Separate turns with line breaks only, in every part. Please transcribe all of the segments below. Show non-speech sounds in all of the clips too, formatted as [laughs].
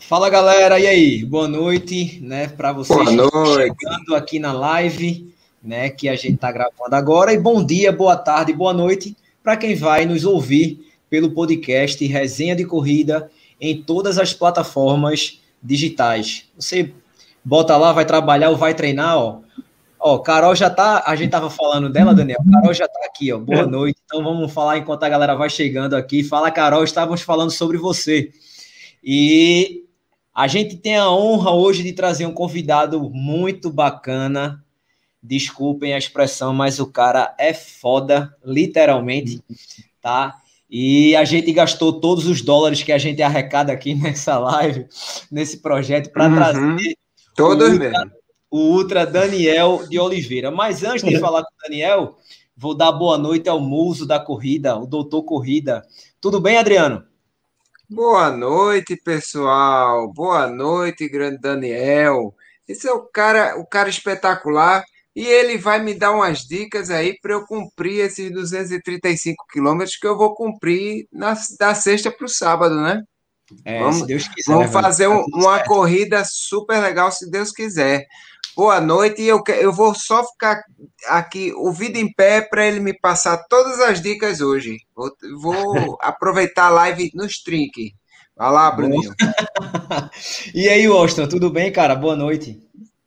Fala galera, e aí? Boa noite, né, para vocês
Boa noite.
chegando aqui na live, né, que a gente está gravando agora. E bom dia, boa tarde, boa noite para quem vai nos ouvir pelo podcast Resenha de Corrida em todas as plataformas digitais. Você bota lá, vai trabalhar ou vai treinar, ó. Ó, Carol já tá, a gente tava falando dela, Daniel. Carol já tá aqui, ó. Boa noite. Então vamos falar enquanto a galera vai chegando aqui. Fala, Carol, estávamos falando sobre você. E a gente tem a honra hoje de trazer um convidado muito bacana. Desculpem a expressão, mas o cara é foda, literalmente, tá? E a gente gastou todos os dólares que a gente arrecada aqui [laughs] nessa live, nesse projeto, para
Uhum.
trazer
Todos mesmo.
O Ultra Daniel de Oliveira. Mas antes de falar com o Daniel, vou dar boa noite ao muso da corrida, o doutor Corrida. Tudo bem, Adriano?
Boa noite, pessoal. Boa noite, grande Daniel. Esse é o cara, o cara espetacular. E ele vai me dar umas dicas aí para eu cumprir esses 235 quilômetros que eu vou cumprir na, da sexta para o sábado, né?
É,
Vamos-
se Deus quiser.
Vamos
velho.
fazer
Tá
um- uma
certo.
corrida super legal, se Deus quiser. Boa noite. E eu, eu vou só ficar aqui, ouvido em pé, para ele me passar todas as dicas hoje. Vou, vou [laughs] aproveitar a live no Strink. Vai lá, Bruninho. [laughs]
E aí, Austin, tudo bem, cara? Boa noite.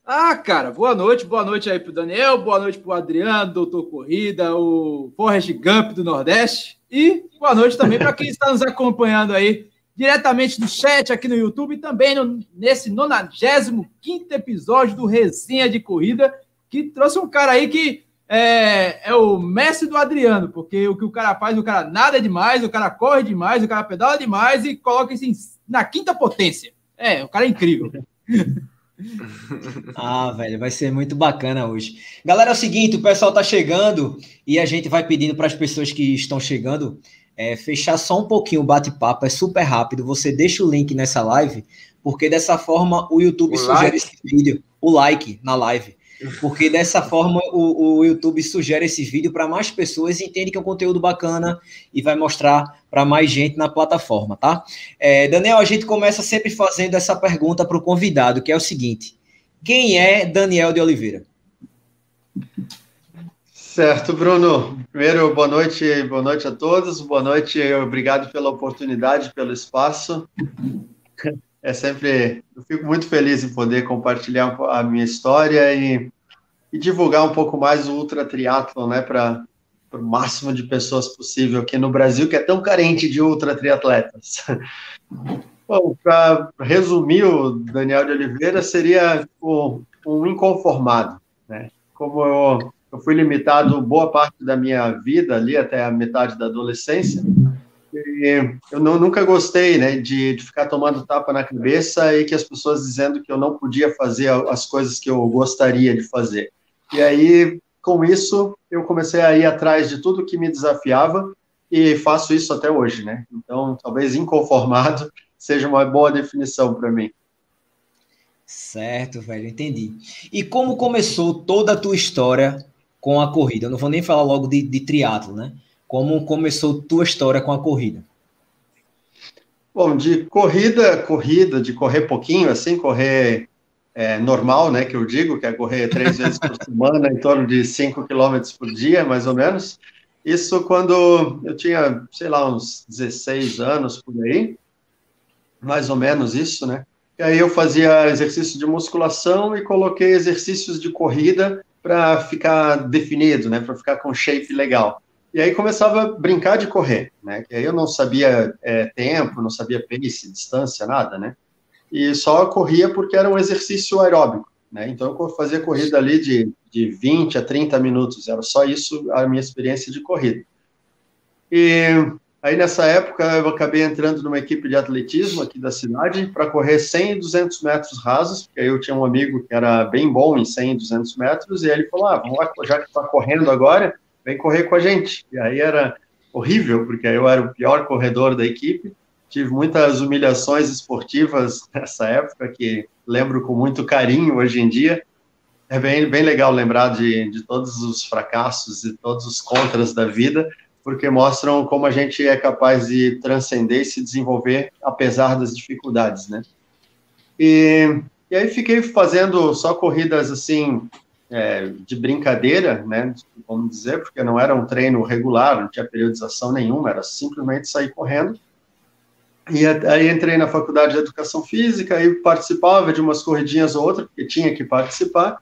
Ah, cara, boa noite, boa noite aí pro Daniel, boa noite pro Adriano, doutor Corrida, o Forrest Gump do Nordeste e boa noite também para quem está nos acompanhando aí diretamente do chat aqui no YouTube e também no, nesse 95 episódio do Resenha de Corrida, que trouxe um cara aí que é, é o mestre do Adriano, porque o que o cara faz, o cara nada demais, o cara corre demais, o cara pedala demais e coloca isso em- na quinta potência. É, o cara é incrível. [laughs]
Ah, velho, vai ser muito bacana hoje. Galera, é o seguinte, o pessoal tá chegando e a gente vai pedindo para as pessoas que estão chegando é, fechar só um pouquinho o bate-papo, é super rápido. Você deixa o link nessa live, porque dessa forma o YouTube
O
sugere
like?
esse vídeo, o like na live. Porque dessa forma o, o YouTube sugere esse vídeo para mais pessoas e entende que é um conteúdo bacana e vai mostrar para mais gente na plataforma, tá? É, Daniel, a gente começa sempre fazendo essa pergunta para o convidado, que é o seguinte: quem é Daniel de Oliveira?
Certo, Bruno. Primeiro, boa noite, boa noite a todos. Boa noite, obrigado pela oportunidade, pelo espaço. É sempre, eu fico muito feliz em poder compartilhar a minha história e, e divulgar um pouco mais o ultra triatlon, né, para o máximo de pessoas possível aqui no Brasil, que é tão carente de ultra triatletas. [laughs] Bom, para resumir, o Daniel de Oliveira seria o, um inconformado, né? Como eu eu fui limitado boa parte da minha vida ali até a metade da adolescência. Eu não, nunca gostei, né, de, de ficar tomando tapa na cabeça e que as pessoas dizendo que eu não podia fazer as coisas que eu gostaria de fazer. E aí, com isso, eu comecei a ir atrás de tudo que me desafiava e faço isso até hoje, né? Então, talvez inconformado [laughs] seja uma boa definição para mim.
Certo, velho, entendi. E como começou toda a tua história com a corrida? Eu não vou nem falar logo de, de triatlo, né? Como começou tua história com a corrida?
Bom, de corrida, corrida, de correr pouquinho, assim, correr é, normal, né, que eu digo, que é correr três [laughs] vezes por semana, em torno de 5 quilômetros por dia, mais ou menos. Isso quando eu tinha, sei lá, uns 16 anos por aí, mais ou menos isso, né? E aí eu fazia exercício de musculação e coloquei exercícios de corrida para ficar definido, né, para ficar com shape legal. E aí começava a brincar de correr, né? E aí eu não sabia é, tempo, não sabia pace, distância, nada, né? E só corria porque era um exercício aeróbico, né? Então eu fazia corrida ali de, de 20 a 30 minutos, era só isso a minha experiência de corrida. E aí nessa época eu acabei entrando numa equipe de atletismo aqui da cidade para correr 100 e 200 metros rasos, porque eu tinha um amigo que era bem bom em 100 e 200 metros, e ele falou, ah, vamos lá, já que está correndo agora, vem correr com a gente. E aí era horrível, porque eu era o pior corredor da equipe, tive muitas humilhações esportivas [laughs] nessa época, que lembro com muito carinho hoje em dia. É bem, bem legal lembrar de, de todos os fracassos e todos os contras da vida, porque mostram como a gente é capaz de transcender e se desenvolver apesar das dificuldades, né? E, e aí fiquei fazendo só corridas assim é, de brincadeira, né? Vamos dizer, porque não era um treino regular, não tinha periodização nenhuma, era simplesmente sair correndo. E aí entrei na faculdade de educação física e participava de umas corridinhas ou outras, porque tinha que participar,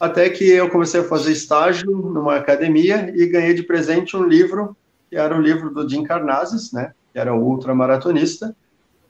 até que eu comecei a fazer estágio numa academia e ganhei de presente um livro, que era o livro do Jim Carnazes, né, que era o ultramaratonista,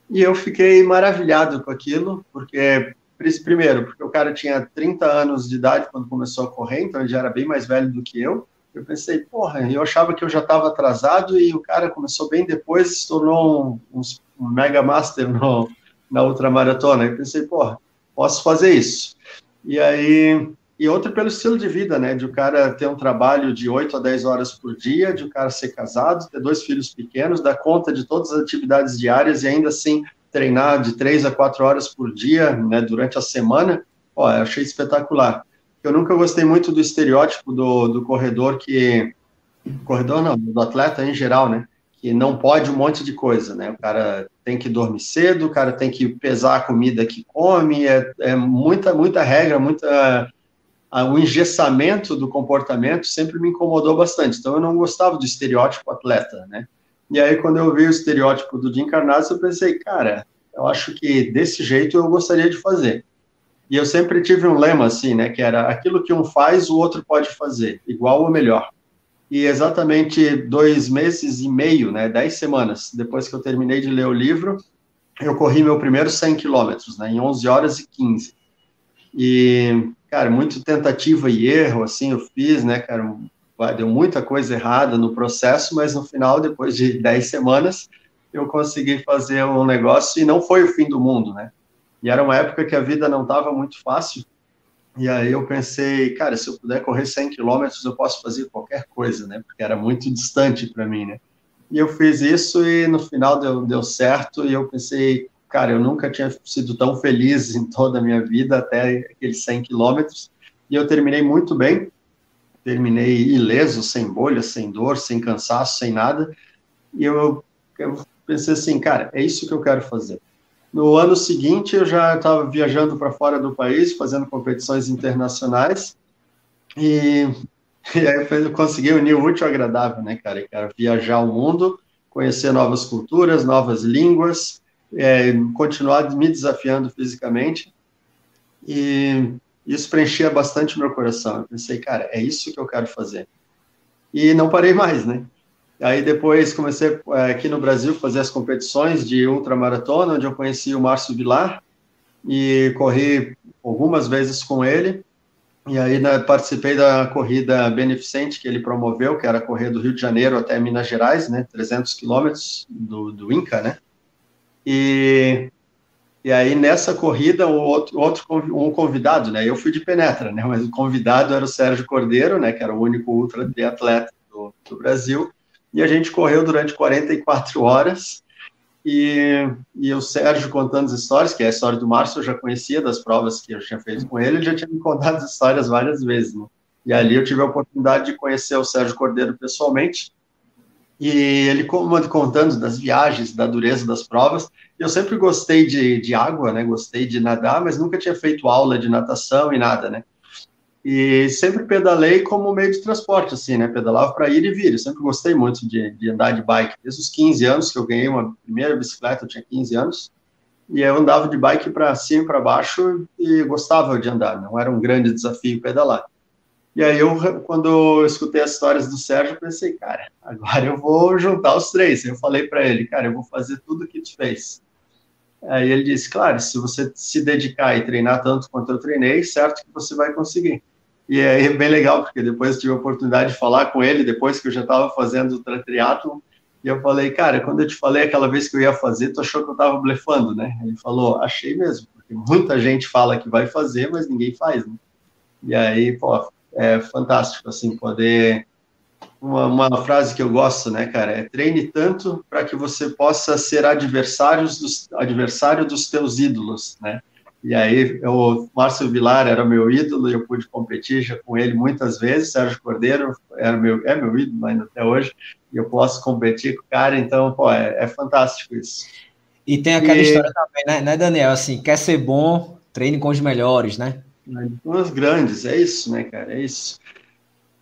e eu fiquei maravilhado com aquilo, porque, primeiro, porque o cara tinha 30 anos de idade quando começou a correr, então ele já era bem mais velho do que eu, eu pensei, porra, eu achava que eu já estava atrasado e o cara começou bem depois, se tornou um, um mega master no, na ultramaratona. Eu pensei, porra, posso fazer isso. E aí, e outra pelo estilo de vida, né? De o cara ter um trabalho de 8 a 10 horas por dia, de o cara ser casado, ter dois filhos pequenos, dar conta de todas as atividades diárias e ainda assim treinar de 3 a 4 horas por dia, né? Durante a semana. Ó, eu achei espetacular eu nunca gostei muito do estereótipo do, do corredor que. Corredor não, do atleta em geral, né? Que não pode um monte de coisa, né? O cara tem que dormir cedo, o cara tem que pesar a comida que come, é, é muita, muita regra, muita. O engessamento do comportamento sempre me incomodou bastante. Então eu não gostava do estereótipo atleta, né? E aí, quando eu vi o estereótipo do Jim Carnazes, eu pensei, cara, eu acho que desse jeito eu gostaria de fazer. E eu sempre tive um lema assim, né, que era aquilo que um faz, o outro pode fazer, igual ou melhor. E exatamente dois meses e meio, né, dez semanas depois que eu terminei de ler o livro, eu corri meu primeiro 100 quilômetros, né, em 11 horas e 15. E, cara, muito tentativa e erro, assim, eu fiz, né, cara, deu muita coisa errada no processo, mas no final, depois de [laughs] 10 semanas, eu consegui fazer um negócio e não foi o fim do mundo, né? E era uma época que a vida não estava muito fácil. E aí eu pensei, cara, se eu puder correr 100 quilômetros, eu posso fazer qualquer coisa, né? Porque era muito distante para mim, né? E eu fiz isso e no final deu, deu certo. E eu pensei, cara, eu nunca tinha sido tão feliz em toda a minha vida até aqueles 100 quilômetros. E eu terminei muito bem. Terminei ileso, sem bolha, sem dor, sem cansaço, sem nada. E eu, eu pensei assim, cara, é isso que eu quero fazer. No ano seguinte, eu já estava viajando para fora do país, fazendo competições internacionais, e, e aí eu consegui unir o útil ao agradável, né, cara? cara viajar o mundo, conhecer novas culturas, novas línguas, é, continuar me desafiando fisicamente, e isso preenchia bastante meu coração. Eu pensei, cara, é isso que eu quero fazer. E não parei mais, né? Aí depois comecei é, aqui no Brasil fazer as competições de ultramaratona, onde eu conheci o Márcio Vilar e corri algumas vezes com ele. E aí né, participei da corrida beneficente que ele promoveu, que era correr do Rio de Janeiro até Minas Gerais, né, 300 quilômetros do, do Inca, né? E, e aí nessa corrida o outro, outro um convidado, né? Eu fui de penetra, né? Mas o convidado era o Sérgio Cordeiro, né? Que era o único ultra atleta do, do Brasil e a gente correu durante 44 horas. E, e o Sérgio contando as histórias, que é a história do Márcio, eu já conhecia das provas que eu tinha feito com ele, ele já tinha me contado as histórias várias vezes. Né? E ali eu tive a oportunidade de conhecer o Sérgio Cordeiro pessoalmente, e ele contando das viagens, da dureza das provas. Eu sempre gostei de, de água, né? Gostei de nadar, mas nunca tinha feito aula de natação e nada, né? E sempre pedalei como meio de transporte, assim, né? Pedalava para ir e vir. Eu sempre gostei muito de, de, andar de bike. Desde os 15 anos que eu ganhei uma primeira bicicleta, eu tinha 15 anos. E eu andava de bike para cima e para baixo e gostava de andar. Não era um grande desafio pedalar. E aí, eu, quando eu escutei as histórias do Sérgio, pensei, cara, agora eu vou juntar os três. Eu falei para ele, cara, eu vou fazer tudo o que tu fez. Aí ele disse, claro, se você se dedicar e treinar tanto quanto eu treinei, certo que você vai conseguir. E é bem legal, porque depois tive a oportunidade de falar com ele, depois que eu já estava fazendo o triatlon, e eu falei, cara, quando eu te falei aquela vez que eu ia fazer, tu achou que eu estava blefando, né? Ele falou, achei mesmo, porque muita gente fala que vai fazer, mas ninguém faz, né? E aí, pô, é fantástico, assim, poder... Uma, uma frase que eu gosto, né, cara, é treine tanto para que você possa ser adversários dos, adversário dos teus ídolos, né? E aí, o Márcio Vilar era meu ídolo, eu pude competir já com ele muitas vezes. Sérgio Cordeiro era meu, é meu ídolo ainda até hoje. e eu posso competir com o cara, então, pô, é, é fantástico isso.
E tem aquela e... história também, né, né, Daniel? Assim, quer ser bom, treine com os melhores, né?
Com os grandes, é isso, né, cara? É isso.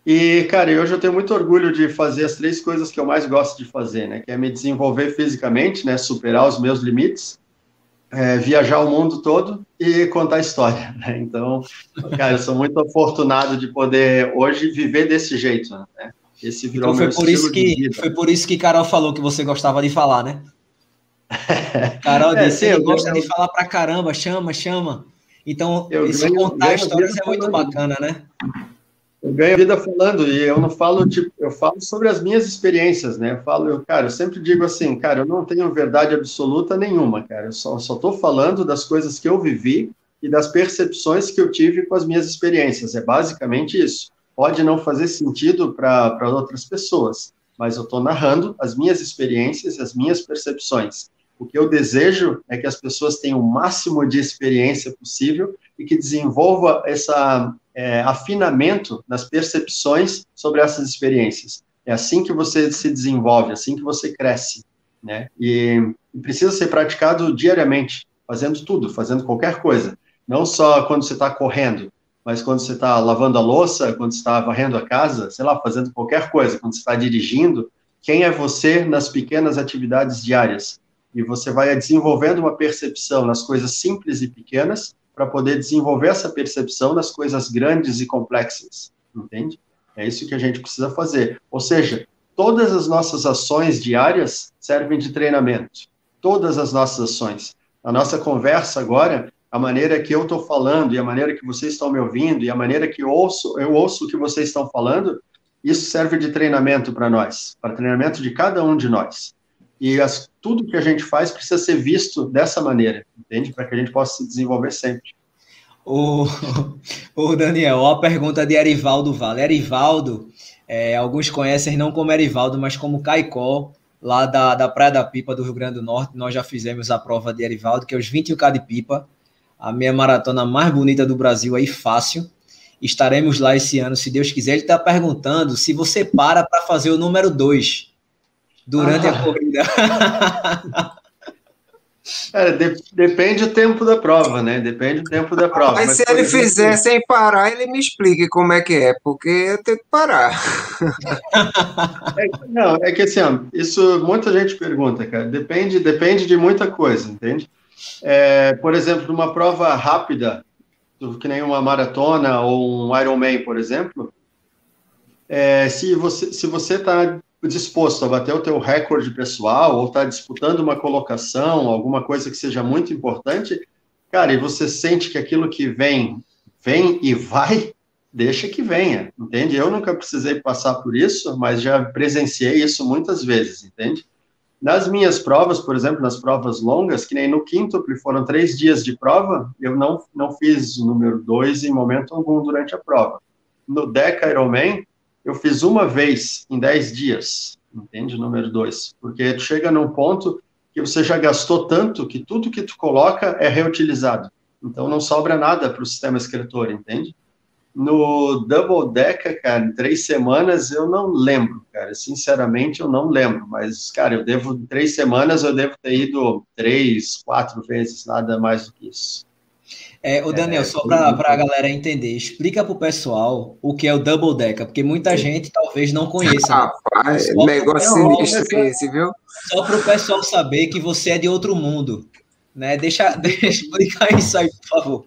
E, cara, hoje eu tenho muito orgulho de fazer as três coisas que eu mais gosto de fazer, né? Que é me desenvolver fisicamente, né? Superar os meus limites, é, viajar o mundo todo e contar história, né? Então, cara, eu sou muito afortunado de poder hoje viver desse jeito, né?
Esse virou então, foi meu por isso que Foi por isso que Carol falou que você gostava de falar, né? [laughs] Carol é, disse, sim, gosta eu... de falar pra caramba, chama, chama. Então, eu esse ganho, contar ganho histórias é muito bacana, né?
Eu ganho vida falando e eu não falo tipo, eu falo sobre as minhas experiências, né? Eu falo, eu, cara, eu sempre digo assim, cara, eu não tenho verdade absoluta nenhuma, cara. Eu só só tô falando das coisas que eu vivi e das percepções que eu tive com as minhas experiências. É basicamente isso. Pode não fazer sentido para outras pessoas, mas eu estou narrando as minhas experiências, as minhas percepções. O que eu desejo é que as pessoas tenham o máximo de experiência possível e que desenvolva esse é, afinamento nas percepções sobre essas experiências. É assim que você se desenvolve, é assim que você cresce, né? E, e precisa ser praticado diariamente, fazendo tudo, fazendo qualquer coisa. Não só quando você está correndo, mas quando você está lavando a louça, quando você está varrendo a casa, sei lá, fazendo qualquer coisa, quando você está dirigindo, quem é você nas pequenas atividades diárias? E você vai desenvolvendo uma percepção nas coisas simples e pequenas para poder desenvolver essa percepção nas coisas grandes e complexas, entende? É isso que a gente precisa fazer. Ou seja, todas as nossas ações diárias servem de treinamento. Todas as nossas ações. A nossa conversa agora, a maneira que eu estou falando e a maneira que vocês estão me ouvindo e a maneira que eu ouço, eu ouço o que vocês estão falando, isso serve de treinamento para nós, para treinamento de cada um de nós. E as, tudo que a gente faz precisa ser visto dessa maneira, entende? Para que a gente possa se desenvolver sempre.
O, [laughs] o Daniel, a pergunta de Erivaldo Vale. Erivaldo, é, alguns conhecem não como Erivaldo, mas como Caicó, lá da, da Praia da Pipa do Rio Grande do Norte. Nós já fizemos a prova de Erivaldo, que é os 21K de pipa, a meia maratona mais bonita do Brasil aí, fácil. Estaremos lá esse ano, se Deus quiser. Ele está perguntando se você para para fazer o número 2 durante ah. a corrida. [laughs]
É, de, depende do tempo da prova, né? Depende do tempo da prova.
Mas, mas se ele exemplo, fizer sem parar, ele me explique como é que é, porque eu tenho que parar. [laughs]
É, não, é que assim, ó, isso muita gente pergunta, cara. Depende, depende de muita coisa, entende? É, por exemplo, numa prova rápida, que nem uma maratona ou um Ironman, por exemplo, é, se você se você está disposto a bater o teu recorde pessoal ou está disputando uma colocação, alguma coisa que seja muito importante, cara, e você sente que aquilo que vem, vem e vai, deixa que venha, entende? Eu nunca precisei passar por isso, mas já presenciei isso muitas vezes, entende? Nas minhas provas, por exemplo, nas provas longas, que nem no quíntuple foram três dias de prova, eu não, não fiz o número dois em momento algum durante a prova. No Deca Ironman, eu fiz uma vez em 10 dias, entende? Número dois. Porque chega num ponto que você já gastou tanto que tudo que tu coloca é reutilizado. Então não sobra nada para o sistema escritor, entende? No Double Decker, cara, em três semanas eu não lembro, cara. Sinceramente, eu não lembro. Mas, cara, eu devo, em três semanas, eu devo ter ido três, quatro vezes, nada mais do que isso.
É, o Daniel, é, só para a galera entender, explica para o pessoal o que é o Double Decker, porque muita gente talvez não conheça.
Rapaz, né? negócio sinistro esse, viu?
Só para o pessoal saber que você é de outro mundo. Né? Deixa, [laughs] deixa explicar isso aí, por favor.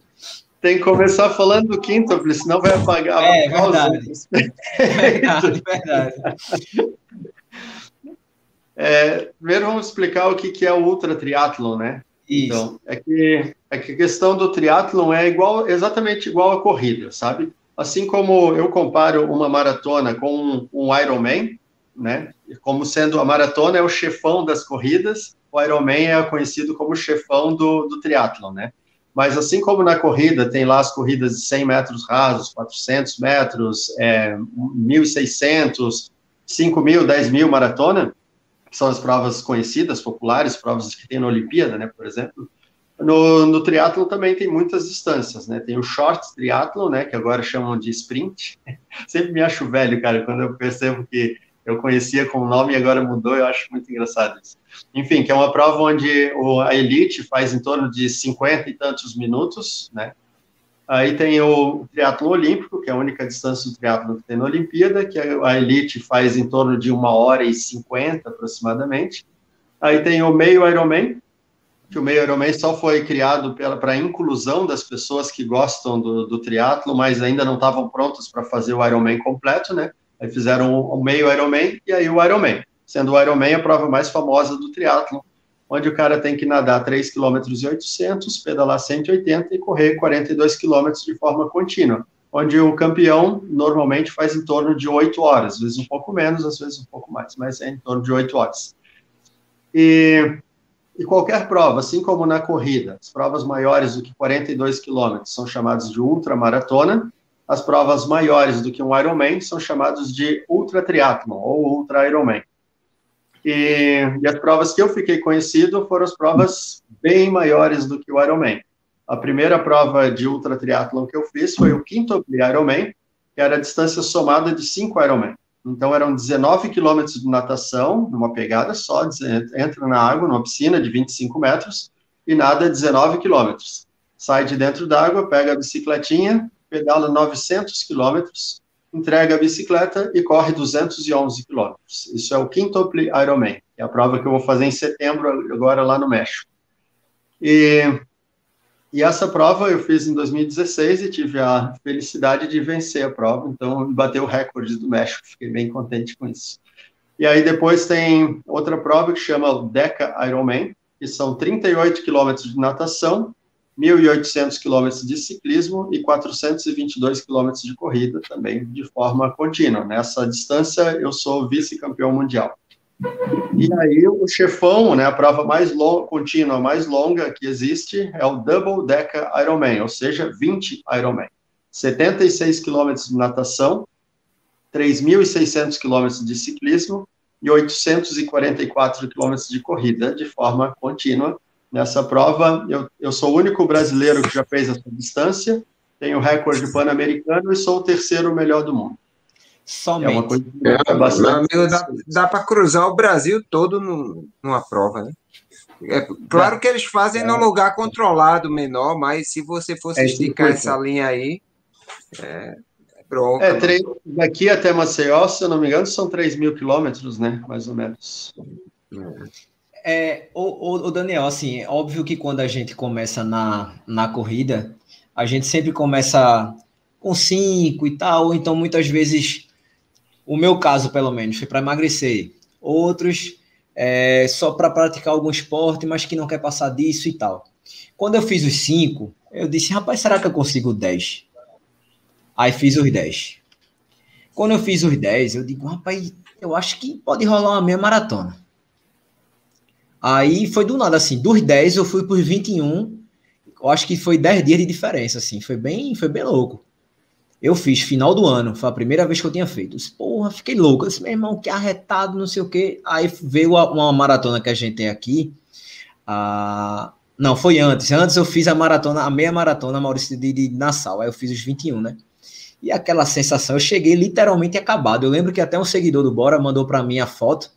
Tem que começar falando do quinto, senão vai apagar.
É, verdade. [laughs] verdade, verdade.
É, primeiro vamos explicar o que, que é o ultra triatlon, né? Isso. Então, é que, é que a questão do triatlon é igual, exatamente igual à corrida, sabe? Assim como eu comparo uma maratona com um, um Ironman, né? Como sendo a maratona é o chefão das corridas, o Ironman é conhecido como chefão do, do triatlon, né? Mas assim como na corrida tem lá as corridas de 100 metros rasos, 400 metros, é, 1.600, 5 mil, 10 mil maratona, que são as provas conhecidas, populares, provas que tem na Olimpíada, né, por exemplo. No, no triatlo também tem muitas distâncias, né? Tem o short triatlo, né, que agora chamam de sprint. [laughs] Sempre me acho velho, cara, quando eu percebo que eu conhecia com o nome e agora mudou, eu acho muito engraçado isso. Enfim, que é uma prova onde a elite faz em torno de 50 e tantos minutos, né? Aí tem o triatlo olímpico, que é a única distância do triatlo que tem na Olimpíada, que a elite faz em torno de uma hora e cinquenta aproximadamente. Aí tem o meio Ironman, que o meio Ironman só foi criado para a inclusão das pessoas que gostam do, do triatlo, mas ainda não estavam prontos para fazer o Ironman completo, né? Aí fizeram o meio Ironman e aí o Ironman, sendo o Ironman a prova mais famosa do triatlo, onde o cara tem que nadar 3 km e 800, pedalar 180 e correr 42 km de forma contínua, onde o campeão normalmente faz em torno de 8 horas, às vezes um pouco menos, às vezes um pouco mais, mas é em torno de 8 horas. E, e qualquer prova, assim como na corrida, as provas maiores do que 42 km são chamadas de ultramaratona, as provas maiores do que um Ironman são chamadas de ultra triathlon ou ultra Ironman. E, e, as provas que eu fiquei conhecido foram as provas bem maiores do que o Ironman. A primeira prova de ultra triatlon que eu fiz foi o quinto Ironman, que era a distância somada de 5 Ironman. Então eram 19 quilômetros de natação, numa pegada só, entra na água, numa piscina de 25 metros, e nada 19 quilômetros. Sai de dentro d'água, pega a bicicletinha, pedala 900 quilômetros, entrega a bicicleta e corre 211 quilômetros. Isso é o Quintuple Ironman, é a prova que eu vou fazer em setembro, agora lá no México. E, e essa prova eu fiz em 2016 e tive a felicidade de vencer a prova, então bateu o recorde do México, fiquei bem contente com isso. E aí depois tem outra prova que chama Deca Ironman, que são 38 quilômetros de natação 1.800 quilômetros de ciclismo e 422 quilômetros de corrida, também de forma contínua. Nessa distância, eu sou vice-campeão mundial. E aí, o chefão, né, a prova mais longa, contínua, mais longa que existe, é o Double Deca Ironman, ou seja, 20 Ironman. 76 quilômetros de natação, 3.600 quilômetros de ciclismo e 844 quilômetros de corrida de forma contínua, Nessa prova, eu, eu sou o único brasileiro que já fez essa distância, tenho recorde pan-americano e sou o terceiro melhor do mundo.
Somente. É uma coisa é, bastante... amigo, dá, dá para cruzar o Brasil todo no, numa prova, né? É, claro que eles fazem é. num lugar controlado, menor, mas se você fosse é esticar essa linha aí, é,
é bronca. É, três, daqui até Maceió, se eu não me engano, são 3 mil quilômetros, né? Mais ou menos.
É. É, o, o, Daniel, assim, é óbvio que quando a gente começa na, na corrida, a gente sempre começa com cinco e tal, então muitas vezes, o meu caso pelo menos, foi para emagrecer. Outros é, só para praticar algum esporte, mas que não quer passar disso e tal. Quando eu fiz os cinco, eu disse, rapaz, será que eu consigo 10? Aí fiz os 10. Quando eu fiz os 10, eu digo, rapaz, eu acho que pode rolar uma meia maratona. Aí foi do nada, assim, dos 10 eu fui por 21, eu acho que foi 10 dias de diferença, assim, foi bem, foi bem louco. Eu fiz final do ano, foi a primeira vez que eu tinha feito. Eu disse, Porra, fiquei louco. Eu disse, meu irmão, que arretado, não sei o quê. Aí veio uma maratona que a gente tem aqui. Ah, não, foi antes. Antes eu fiz a maratona, a meia maratona Maurício de, de Nassau. Aí eu fiz os 21, né? E aquela sensação, eu cheguei literalmente acabado. Eu lembro que até um seguidor do Bora mandou para mim a foto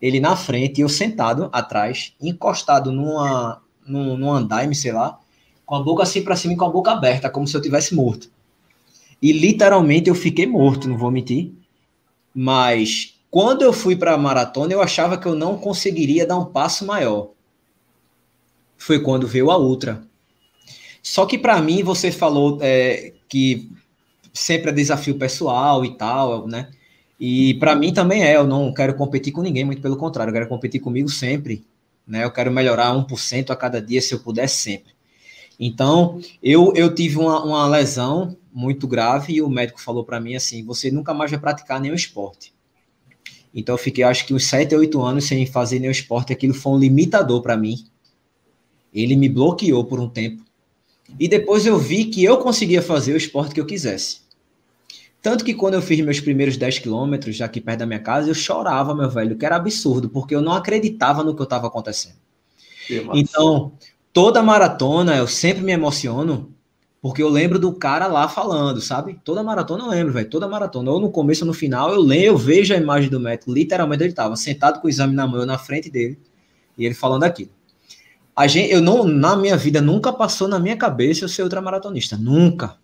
ele na frente e eu sentado atrás, encostado numa, num, num andaime, sei lá, com a boca assim para cima e com a boca aberta, como se eu tivesse morto. E literalmente eu fiquei morto, não vou mentir. Mas quando eu fui para a maratona, eu achava que eu não conseguiria dar um passo maior. Foi quando veio a ultra. Só que para mim, você falou é, que sempre é desafio pessoal e tal, né? E para mim também é, eu não quero competir com ninguém, muito pelo contrário, eu quero competir comigo sempre. Né? Eu quero melhorar 1% a cada dia, se eu puder, sempre. Então, eu, eu tive uma, uma lesão muito grave e o médico falou para mim assim: você nunca mais vai praticar nenhum esporte. Então, eu fiquei acho que uns 7, 8 anos sem fazer nenhum esporte. Aquilo foi um limitador para mim. Ele me bloqueou por um tempo. E depois eu vi que eu conseguia fazer o esporte que eu quisesse. Tanto que quando eu fiz meus primeiros 10 quilômetros, já aqui perto da minha casa, eu chorava, meu velho, que era absurdo, porque eu não acreditava no que eu estava acontecendo. Então, toda maratona, eu sempre me emociono, Porque eu lembro do cara lá falando, sabe? Toda maratona eu lembro, velho. Toda maratona. Ou no começo ou no final, eu lembro, eu vejo a imagem do médico. Literalmente ele tava sentado com o exame na mão, na frente dele. E ele falando aquilo. A gente, eu não, na minha vida, nunca passou na minha cabeça eu ser ultramaratonista. Nunca.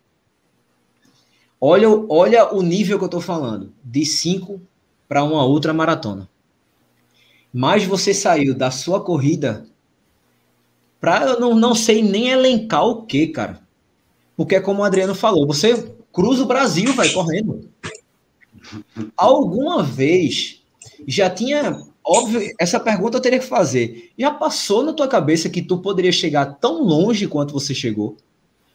Olha, olha o nível que eu tô falando. De 5 para uma outra maratona. Mas você saiu da sua corrida para eu não, não sei nem elencar o que, cara. Porque, como o Adriano falou, você cruza o Brasil, vai correndo. Alguma vez já tinha. Óbvio, essa pergunta eu teria que fazer. Já passou na tua cabeça que tu poderia chegar tão longe quanto você chegou?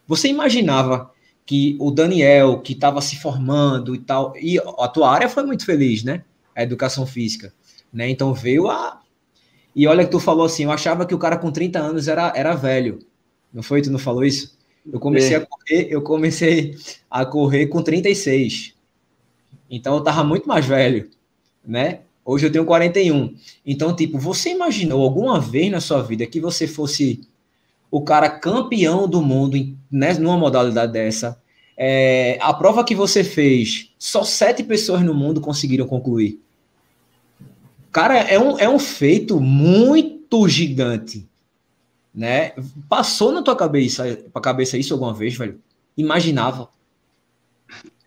Você imaginava que o Daniel, que estava se formando e tal, e a tua área foi muito feliz, né? A educação física, né? Então veio a. E olha que tu falou assim, eu achava que o cara com 30 anos era, era velho. Não foi? Tu não falou isso? Eu comecei é. a correr, eu comecei a correr com 36. Então eu tava muito mais velho, né? Hoje eu tenho 41. Então, tipo, você imaginou alguma vez na sua vida que você fosse o cara campeão do mundo né, numa modalidade dessa? É, a prova que você fez, só sete pessoas no mundo conseguiram concluir. Cara, é um, é um feito muito gigante né? Passou na tua cabeça, pra cabeça isso alguma vez, velho? Imaginava?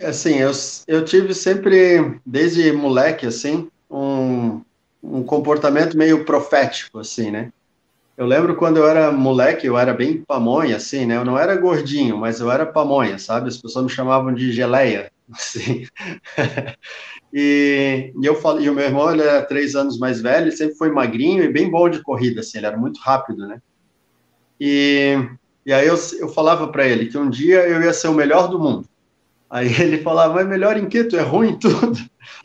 Assim, eu, eu tive sempre, desde moleque, assim, um, um comportamento meio profético, assim, né? Eu lembro quando eu era moleque, eu era bem pamonha, assim, né? Eu não era gordinho, mas eu era pamonha, sabe? As pessoas me chamavam de geleia, [laughs] assim. e, e eu falei, e o meu irmão, ele era três anos mais velho, ele sempre foi magrinho e bem bom de corrida, assim, ele era muito rápido, né? E, e aí eu, eu falava para ele que um dia eu ia ser o melhor do mundo. Aí [laughs] ele falava, mas melhor em quê? Tu é ruim em tudo.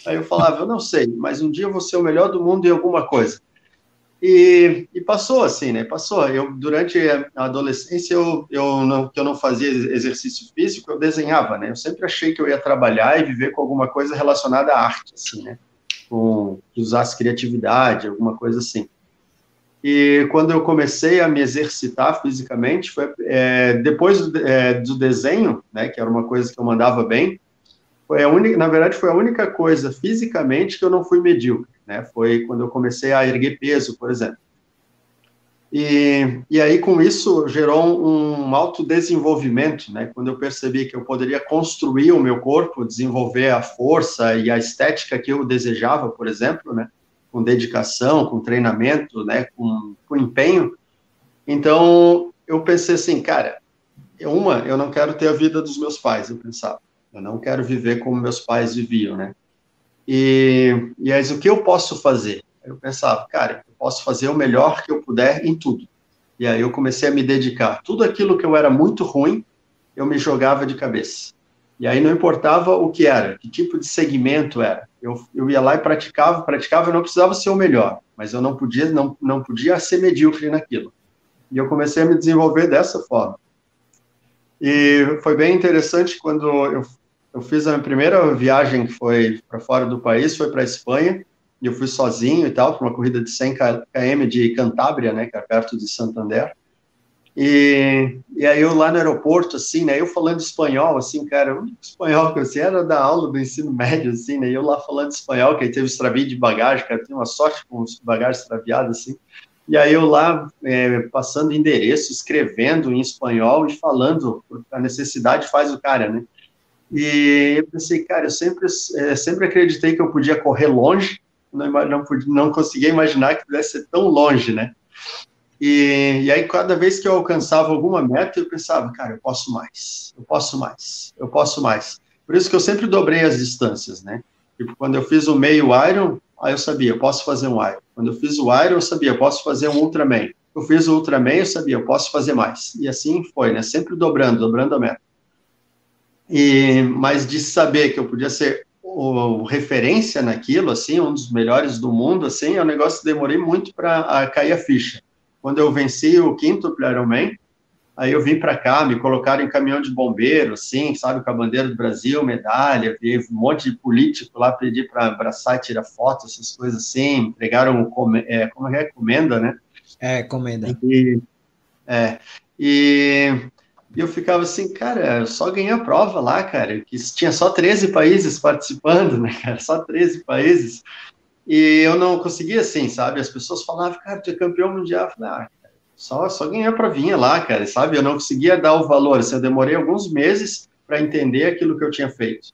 Aí eu falava, eu não sei, mas um dia eu vou ser o melhor do mundo em alguma coisa. E, e passou assim, né? Passou. Eu durante a adolescência eu, eu não que eu não fazia exercício físico, eu desenhava, né? Eu sempre achei que eu ia trabalhar e viver com alguma coisa relacionada à arte, assim, né? Com que usasse criatividade, alguma coisa assim. E quando eu comecei a me exercitar fisicamente, foi é, depois do, é, do, desenho, né, que era uma coisa que eu mandava bem, foi a única, na verdade, foi a única coisa fisicamente que eu não fui medíocre, né? Foi quando eu comecei a erguer peso, por exemplo. E, e aí, com isso, gerou um, autodesenvolvimento, né? Quando eu percebi que eu poderia construir o meu corpo, desenvolver a força e a estética que eu desejava, por exemplo, né? com dedicação, com treinamento, né, com, com empenho. Então, eu pensei assim, cara, uma, eu não quero ter a vida dos meus pais, eu pensava. Eu não quero viver como meus pais viviam, né? E, e aí, o que eu posso fazer? Eu pensava, cara, eu posso fazer o melhor que eu puder em tudo. E aí eu comecei a me dedicar. Tudo aquilo que eu era muito ruim, eu me jogava de cabeça. E aí não importava o que era, que tipo de segmento era. Eu, eu ia lá e praticava, praticava, eu não precisava ser o melhor, mas eu não podia, não, não podia ser medíocre naquilo. E eu comecei a me desenvolver dessa forma. E foi bem interessante quando eu, eu fiz a minha primeira viagem que foi para fora do país, foi para Espanha, e eu fui sozinho e tal, para uma corrida de 100 km de Cantábria, né, que é perto de Santander. E, e aí eu lá no aeroporto, assim, né, eu falando espanhol, assim, cara, o espanhol que eu era da aula do ensino médio, assim, né, eu lá falando espanhol, que aí teve extravio de bagagem, cara, tem uma sorte com os bagagens extraviados, assim, e aí eu lá é, passando endereço, escrevendo em espanhol e falando, a necessidade faz o cara, né, e eu pensei, cara, eu sempre, é, sempre acreditei que eu podia correr longe, não, não, não conseguia imaginar que pudesse ser tão longe, né, e, e, aí, cada vez que eu alcançava alguma meta, eu pensava, cara, eu posso mais, eu posso mais, eu posso mais. Por isso que eu sempre dobrei as distâncias, né? Tipo, quando eu fiz o meio Iron, aí eu sabia, eu posso fazer um Iron. Quando eu fiz o Iron, eu sabia, eu posso fazer um Ultraman. Eu fiz o Ultraman, eu sabia, eu posso fazer mais. E assim foi, né? Sempre dobrando, dobrando a meta. E, mas de saber que eu podia ser o, referência naquilo, assim, um dos melhores do mundo, assim, é um negócio que demorei muito para cair a ficha. Quando eu venci o quinto Ironman, aí eu vim para cá, me colocaram em caminhão de bombeiro, assim, sabe, com a bandeira do Brasil, medalha, vi um monte de político lá pedir para abraçar e tirar foto, essas coisas assim, entregaram, é, como é, comenda, né?
É, comenda.
E, é, e, E eu ficava assim, cara, eu só ganhei a prova lá, cara, que tinha só 13 países participando, né, cara, só 13 países. E eu não conseguia assim, sabe? As pessoas falavam, cara, tu é campeão mundial. Eu falei, ah, só, só ganhei a provinha lá, cara, sabe? Eu não conseguia dar o valor, assim, eu demorei alguns meses para entender aquilo que eu tinha feito.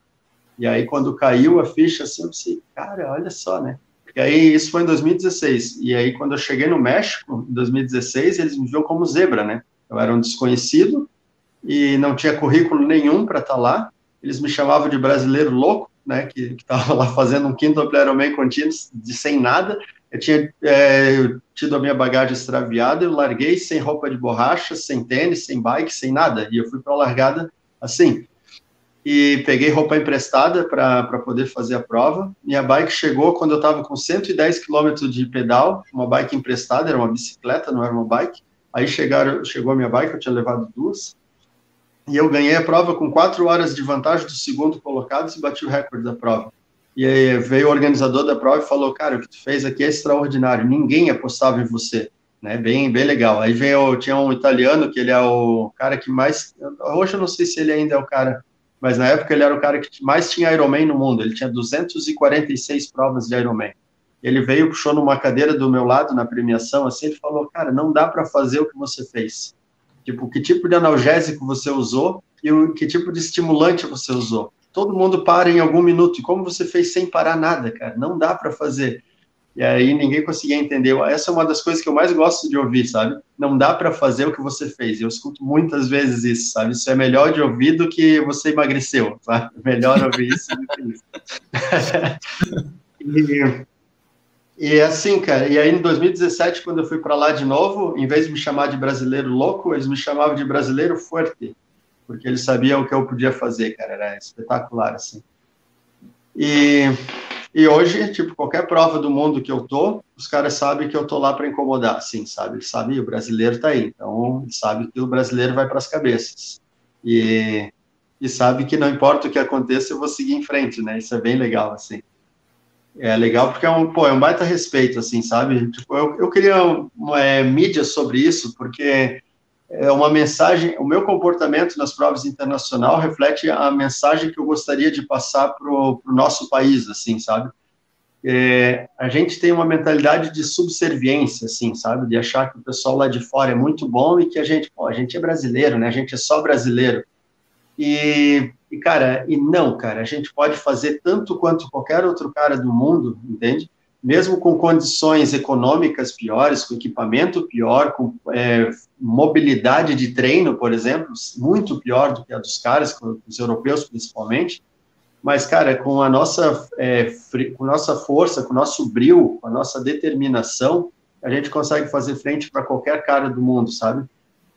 E aí, quando caiu a ficha, assim, eu pensei, cara, olha só, né? E aí, isso foi em 2016. E aí, quando eu cheguei no México, em 2016, eles me viam como zebra, né? Eu era um desconhecido e não tinha currículo nenhum para estar tá lá. Eles me chamavam de brasileiro louco, né? Que estava lá fazendo um quinto Ironman contínuo de sem nada. Eu tinha é, tido a minha bagagem extraviada, eu larguei sem roupa de borracha, sem tênis, sem bike, sem nada. E eu fui para a largada assim e peguei roupa emprestada para poder fazer a prova. Minha bike chegou quando eu estava com 110 km de pedal, uma bike emprestada, era uma bicicleta, não era uma bike. Aí chegaram, chegou a minha bike, eu tinha levado duas, e eu ganhei a prova com quatro horas de vantagem do segundo colocado e bati o recorde da prova. E aí veio o organizador da prova e falou, cara, o que tu fez aqui é extraordinário, ninguém apostava em você, né, bem, bem legal. Aí veio, tinha um italiano, que ele é o cara que mais, hoje eu não sei se ele ainda é o cara mas na época ele era o cara que mais tinha Ironman no mundo, ele tinha 246 provas de Ironman. Ele veio, puxou numa cadeira do meu lado na premiação, assim, ele falou, cara, não dá para fazer o que você fez. Tipo, que tipo de analgésico você usou e o, que tipo de estimulante você usou. Todo mundo para em algum minuto, e como você fez sem parar nada, cara, não dá para fazer. E aí ninguém conseguia entender. Essa é uma das coisas que eu mais gosto de ouvir, sabe? Não dá para fazer o que você fez. Eu escuto muitas vezes isso, sabe? Isso é melhor de ouvir do que você emagreceu? Melhor ouvir isso do que isso. [laughs] e, e assim, cara, e aí em 2017, quando eu fui para lá de novo, em vez de me chamar de brasileiro louco, eles me chamavam de brasileiro forte, porque eles sabiam o que eu podia fazer, cara, era espetacular, assim. E e hoje, tipo, qualquer prova do mundo que eu tô, os caras sabem que eu tô lá para incomodar, sim, sabe? Eles sabem, o brasileiro tá aí. Então, eles sabem que o brasileiro vai para as cabeças. E, e sabe que não importa o que aconteça, eu vou seguir em frente, né? Isso é bem legal, assim. É legal porque é um, pô, é um baita respeito, assim, sabe? Tipo, eu, eu queria uma, é, mídia sobre isso, porque é uma mensagem, o meu comportamento nas provas internacional reflete a mensagem que eu gostaria de passar para o nosso país, assim, sabe? É, a gente tem uma mentalidade de subserviência, assim, sabe? De achar que o pessoal lá de fora é muito bom e que a gente, pô, a gente é brasileiro, né? A gente é só brasileiro. E, e, cara, e não, cara, a gente pode fazer tanto quanto qualquer outro cara do mundo, entende? mesmo com condições econômicas piores, com equipamento pior, com é, mobilidade de treino, por exemplo, muito pior do que a dos caras, os europeus principalmente, mas, cara, com a nossa, é, com nossa força, com o nosso brilho, com a nossa determinação, a gente consegue fazer frente para qualquer cara do mundo, sabe?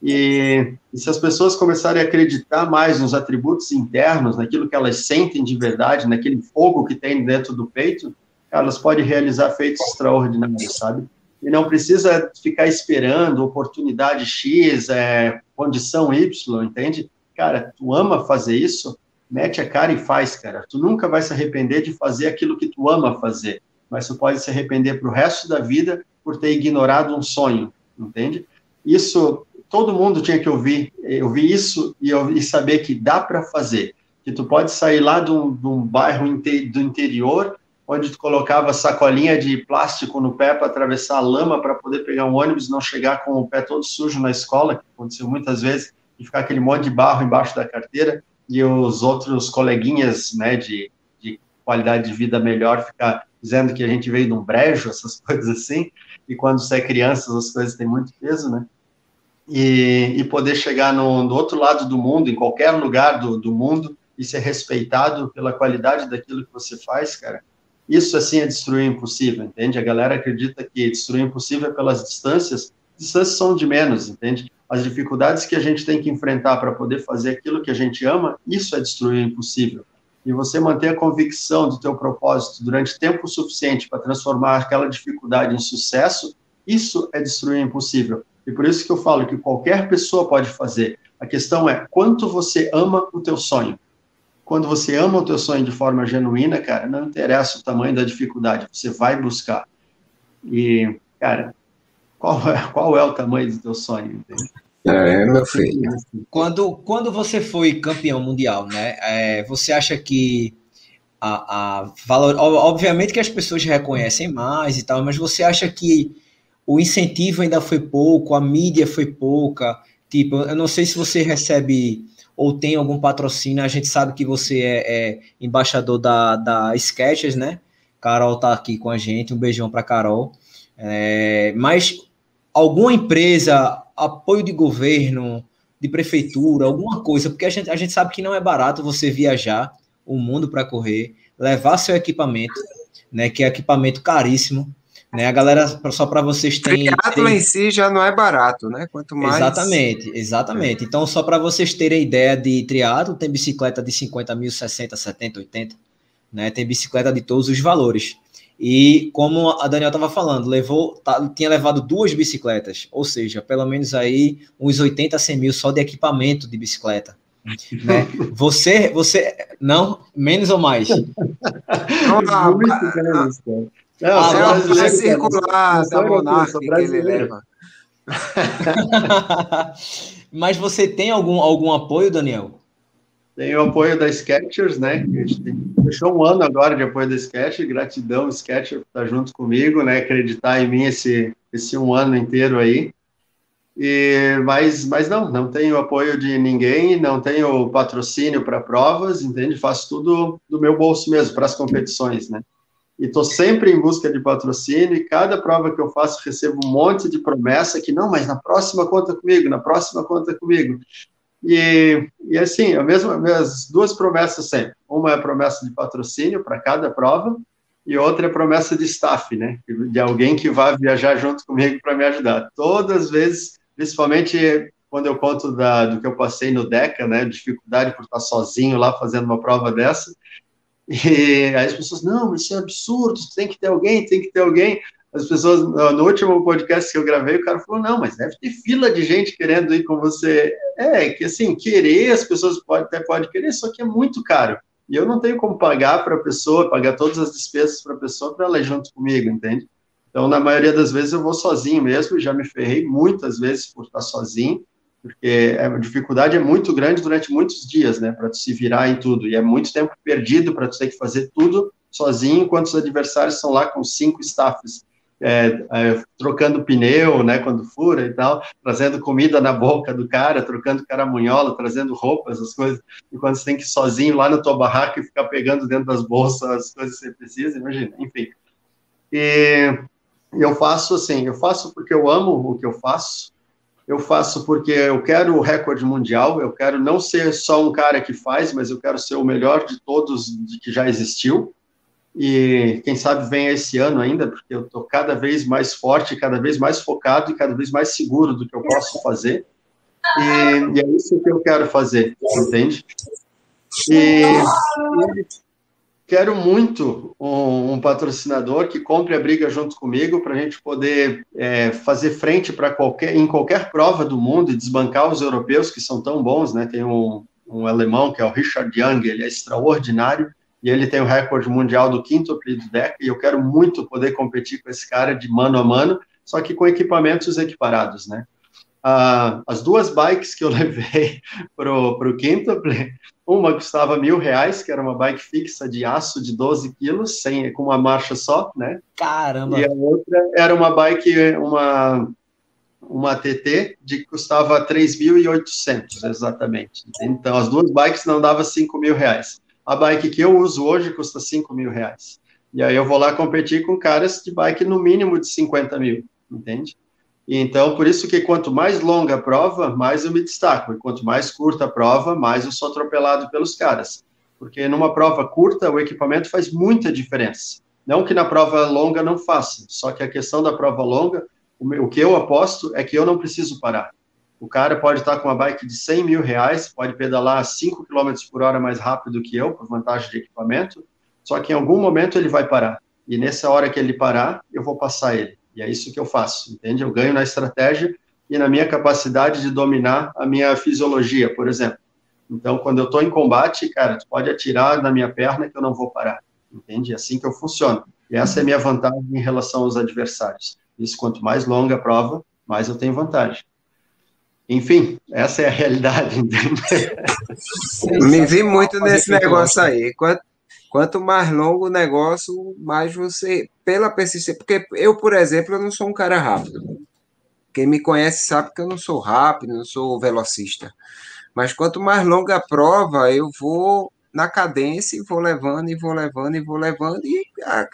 E, e, se as pessoas começarem a acreditar mais nos atributos internos, naquilo que elas sentem de verdade, naquele fogo que tem dentro do peito, elas podem realizar feitos extraordinários, sabe? E não precisa ficar esperando oportunidade X, é, condição Y, entende? Cara, tu ama fazer isso, mete a cara e faz, cara. Tu nunca vai se arrepender de fazer aquilo que tu ama fazer, mas tu pode se arrepender para o resto da vida por ter ignorado um sonho, entende? Isso, todo mundo tinha que ouvir, ouvir isso e, e saber que dá para fazer, que tu pode sair lá de um, de um bairro do interior onde tu colocava sacolinha de plástico no pé para atravessar a lama para poder pegar um ônibus, não chegar com o pé todo sujo na escola, que aconteceu muitas vezes, e ficar aquele monte de barro embaixo da carteira, e os outros coleguinhas, né, de, de qualidade de vida melhor, ficar dizendo que a gente veio de um brejo, [laughs] essas coisas assim, e quando você é criança, as coisas têm muito peso, né, e, e poder chegar no, no outro lado do mundo, em qualquer lugar do, do mundo, e ser respeitado pela qualidade daquilo que você faz, cara, isso, assim, é destruir o impossível, entende? A galera acredita que destruir o impossível é pelas distâncias. Distâncias são de menos, entende? As dificuldades que a gente tem que enfrentar para poder fazer aquilo que a gente ama, isso é destruir o impossível. E você manter a convicção do teu propósito durante tempo suficiente para transformar aquela dificuldade em sucesso, isso é destruir o impossível. E por isso que eu falo que qualquer pessoa pode fazer. A questão é quanto você ama o teu sonho quando você ama o teu sonho de forma genuína, cara, não interessa o tamanho da dificuldade, você vai buscar. E, cara, qual é, qual é o tamanho do teu sonho? Entende?
É, meu filho.
Quando, quando você foi campeão mundial, né? É, você acha que a, a valor, obviamente que as pessoas reconhecem mais e tal, mas você acha que o incentivo ainda foi pouco, a mídia foi pouca? Tipo, eu não sei se você recebe ou tem algum patrocínio, a gente sabe que você é, é embaixador da, da Sketches, né? Carol tá aqui com a gente, um beijão para Carol. É, mas alguma empresa, apoio de governo, de prefeitura, alguma coisa, porque a gente, a gente sabe que não é barato você viajar o mundo para correr, levar seu equipamento, né, que é equipamento caríssimo, né? A galera só para vocês terem
Triatlo em si já não é barato, né? Quanto mais
Exatamente, exatamente. Então só para vocês terem ideia de triatlo, tem bicicleta de 50 mil, 60, 70, 80, né? Tem bicicleta de todos os valores. E como a Daniel estava falando, levou, tá, tinha levado duas bicicletas, ou seja, pelo menos aí uns 80, 100 mil só de equipamento de bicicleta. Né? [laughs] Você, você, não, menos ou mais?
Não, não, não, não, ah, é a circular da Monarca que ele leva. [laughs]
Mas você tem algum, algum apoio, Daniel?
Tem o apoio da Sketchers, né? A gente tem, fechou um ano agora de apoio da Sketchers. Gratidão, Sketchers, por estar junto comigo, né? Acreditar em mim esse, esse um ano inteiro aí. E, mas, mas não, não tenho apoio de ninguém, não tenho patrocínio para provas, entende? Faço tudo do meu bolso mesmo, para as competições, né? E estou sempre em busca de patrocínio, e cada prova que eu faço recebo um monte de promessa que, não, mas na próxima conta comigo, na próxima conta comigo. E, e assim, a mesma, as duas promessas sempre. Uma é a promessa de patrocínio para cada prova, e outra é a promessa de staff, né? De alguém que vai viajar junto comigo para me ajudar. Todas as vezes, principalmente quando eu conto da, do que eu passei no DECA, né? Dificuldade por estar sozinho lá fazendo uma prova dessa. E aí as pessoas, não, isso é absurdo, tem que ter alguém, tem que ter alguém as pessoas, no último podcast que eu gravei, o cara falou, não, mas deve ter fila de gente querendo ir com você. É, que assim, querer, as pessoas pode, até podem querer, só que é muito caro. E eu não tenho como pagar para a pessoa, pagar todas as despesas para a pessoa para ela ir junto comigo, entende? Então, na maioria das vezes, eu vou sozinho mesmo, já me ferrei muitas vezes por estar sozinho, porque a dificuldade é muito grande durante muitos dias, né, para se virar em tudo, e é muito tempo perdido para tu ter que fazer tudo sozinho, enquanto os adversários são lá com cinco staffs é, é, trocando pneu, né, quando fura e tal, trazendo comida na boca do cara, trocando caramunhola, trazendo roupas, as coisas, e quando você tem que ir sozinho lá na tua barraca e ficar pegando dentro das bolsas as coisas que você precisa, imagina, enfim. E eu faço assim, eu faço porque eu amo o que eu faço, eu faço porque eu quero o recorde mundial, eu quero não ser só um cara que faz, mas eu quero ser o melhor de todos que já existiu, e quem sabe venha esse ano ainda, porque eu estou cada vez mais forte, cada vez mais focado e cada vez mais seguro do que eu posso fazer. E, e é isso que eu quero fazer, entende? E, e quero muito um, um, patrocinador que compre a briga junto comigo para a gente poder é, fazer frente para qualquer em qualquer prova do mundo e desbancar os europeus que são tão bons, né? Tem um, um alemão que é o Richard Young, ele é extraordinário e ele tem o recorde mundial do quinto do deck, e eu quero muito poder competir com esse cara de mano a mano, só que com equipamentos equiparados, né? Ah, as duas bikes que eu [laughs] levei pro, pro quintuple, uma custava mil reais, que era uma bike fixa de aço de 12 quilos, sem, com uma marcha só, né?
Caramba!
E a outra era uma bike, uma, uma TT, de que custava 3.800, exatamente. Então, as duas bikes não davam 5 mil reais. A bike que eu uso hoje custa 5 mil reais. E aí eu vou lá competir com caras de bike no mínimo de 50 mil, entende? Então, por isso que quanto mais longa a prova, mais eu me destaco. E quanto mais curta a prova, mais eu sou atropelado pelos caras. Porque numa prova curta, o equipamento faz muita diferença. Não que na prova longa não faça, só que a questão da prova longa, o que eu aposto é que eu não preciso parar. O cara pode estar com uma bike de 100 mil reais, pode pedalar 5 km por hora mais rápido que eu, por vantagem de equipamento, só que em algum momento ele vai parar. E nessa hora que ele parar, eu vou passar ele. E é isso que eu faço, entende? Eu ganho na estratégia e na minha capacidade de dominar a minha fisiologia, por exemplo. Então, quando eu estou em combate, cara, tu pode atirar na minha perna que eu não vou parar, entende? É assim que eu funciono. E essa é a minha vantagem em relação aos adversários. Isso, quanto mais longa a prova, mais eu tenho vantagem. enfim, essa é a realidade. [laughs]
Me vi muito nesse negócio aí. Quanto, quanto mais longo o negócio, mais você, pela persistência, porque eu, por exemplo, eu não sou um cara rápido. Quem me conhece sabe que eu não sou rápido, não sou velocista. Mas quanto mais longa a prova, eu vou na cadência e vou levando, e vou levando, e vou levando, e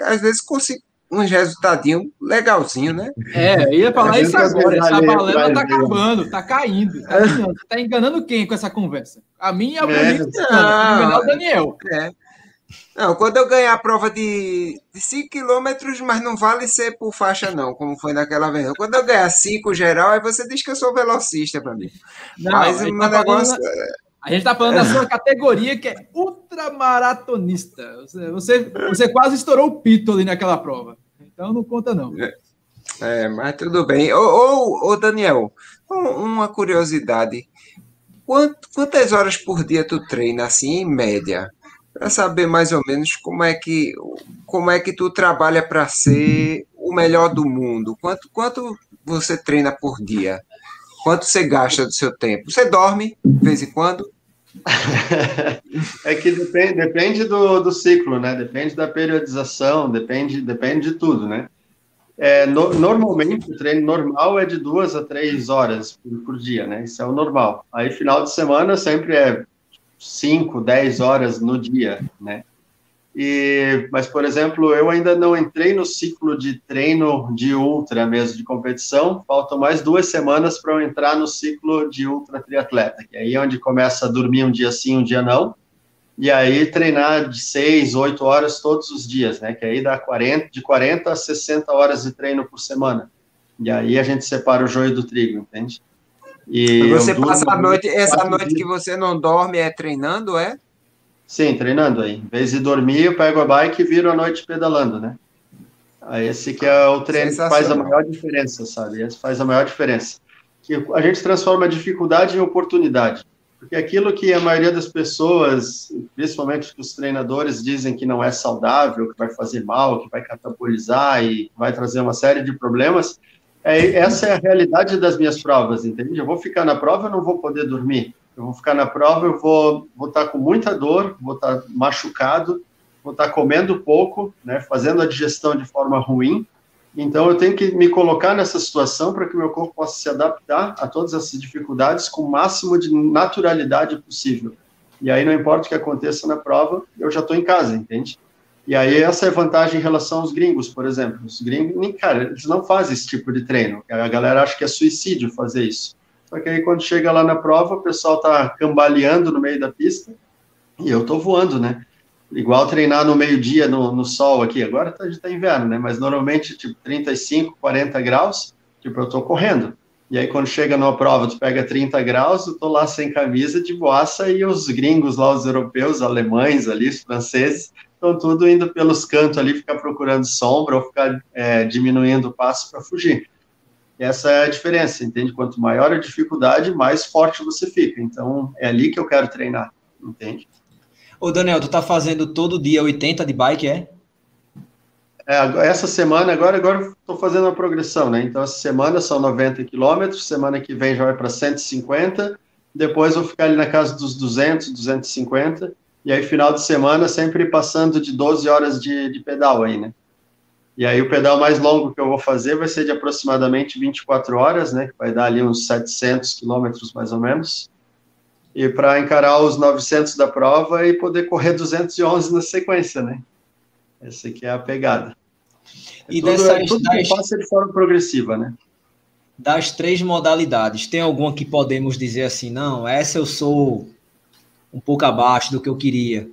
às vezes consigo uns resultadinhos legalzinho, né?
É, ia falar isso agora. Essa balena tá acabando, tá caindo. Tá, [laughs] enganando. tá enganando quem com essa conversa? A minha é o é, o Daniel. É.
Não, quando eu ganhar a prova de, de 5 km, mas não vale ser por faixa, não, como foi naquela vez. Quando eu ganhar 5 geral, aí você diz que eu sou velocista para mim. Não, mas o tá negócio.
A gente está falando da sua categoria, que é ultramaratonista. Você, você, você quase estourou o pito ali naquela prova. Então não conta, não.
É, é mas tudo bem. Ô, ô, ô Daniel, uma curiosidade. quantas horas por dia tu treina, assim, em média? Para saber mais ou menos como é que, como é que tu trabalha para ser o melhor do mundo. Quanto, quanto você treina por dia? Quanto você gasta do seu tempo? Você dorme de vez em quando? [laughs]
é que depende, depende do, do ciclo, né? Depende da periodização, depende, depende de tudo, né? É, no, normalmente o treino normal é de duas a três horas por, por, dia, né? Isso é o normal. Aí final de semana sempre é cinco, dez horas no dia, né? E, mas, por exemplo, eu ainda não entrei no ciclo de treino de ultra mesmo, de competição. Faltam mais duas semanas para eu entrar no ciclo de ultra triatleta, que aí é onde começa a dormir um dia sim, um dia não. E aí treinar de seis, oito horas todos os dias, né? Que aí dá 40, de 40 a 60 horas de treino por semana. E aí a gente separa o joio do trigo, entende?
E você passa a noite, essa noite dias. que você não dorme é treinando, é?
Sim, treinando aí. Em vez de dormir, eu pego a bike e viro a noite pedalando, né? Aí esse que é o treino que faz a maior diferença, sabe? Esse faz a maior diferença. Que a gente transforma a dificuldade em oportunidade. Porque aquilo que a maioria das pessoas, principalmente os treinadores, dizem que não é saudável, que vai fazer mal, que vai catabolizar e vai trazer uma série de problemas, é, essa é a realidade das minhas provas, entende? Eu vou ficar na prova, eu não vou poder dormir eu vou ficar na prova, eu vou, vou estar com muita dor, vou estar machucado, vou estar comendo pouco, né, fazendo a digestão de forma ruim. Então, eu tenho que me colocar nessa situação para que meu corpo possa se adaptar a todas essas dificuldades com o máximo de naturalidade possível. E aí, não importa o que aconteça na prova, eu já estou em casa, entende? E aí, essa é a vantagem em relação aos gringos, por exemplo. Os gringos, cara, eles não fazem esse tipo de treino. A galera acha que é suicídio fazer isso. Só que aí quando chega lá na prova, o pessoal tá cambaleando no meio da pista e eu tô voando, né? Igual treinar no meio-dia no, no, sol aqui. Agora tá, tá inverno, né? Mas normalmente, tipo, 35, 40 graus, tipo, eu tô correndo. E aí, quando chega numa prova, tu pega 30 graus, eu tô lá sem camisa, de boaça, e os gringos lá, os europeus, alemães ali, os franceses, estão tudo indo pelos cantos ali, ficar procurando sombra ou ficar é, diminuindo o passo para fugir. Essa é a diferença, entende? Quanto maior a dificuldade, mais forte você fica. Então, é ali que eu quero treinar, entende?
Ô, Daniel, tu tá fazendo todo dia 80 de bike, é?
É, essa semana, agora, agora estou fazendo a progressão, né? Então, essa semana são 90 quilômetros, semana que vem já vai para 150, depois vou ficar ali na casa dos 200, 250, e aí final de semana sempre passando de 12 horas de, de pedal aí, né? E aí o pedal mais longo que eu vou fazer vai ser de aproximadamente 24 horas, né, que vai dar ali uns 700 quilômetros mais ou menos. E para encarar os 900 da prova e poder correr 211 na sequência, né? Essa aqui é a pegada. É e tudo, dessas, é tudo das, que passa de forma progressiva, né?
Das três modalidades, tem alguma que podemos dizer assim, não, essa eu sou um pouco abaixo do que eu queria?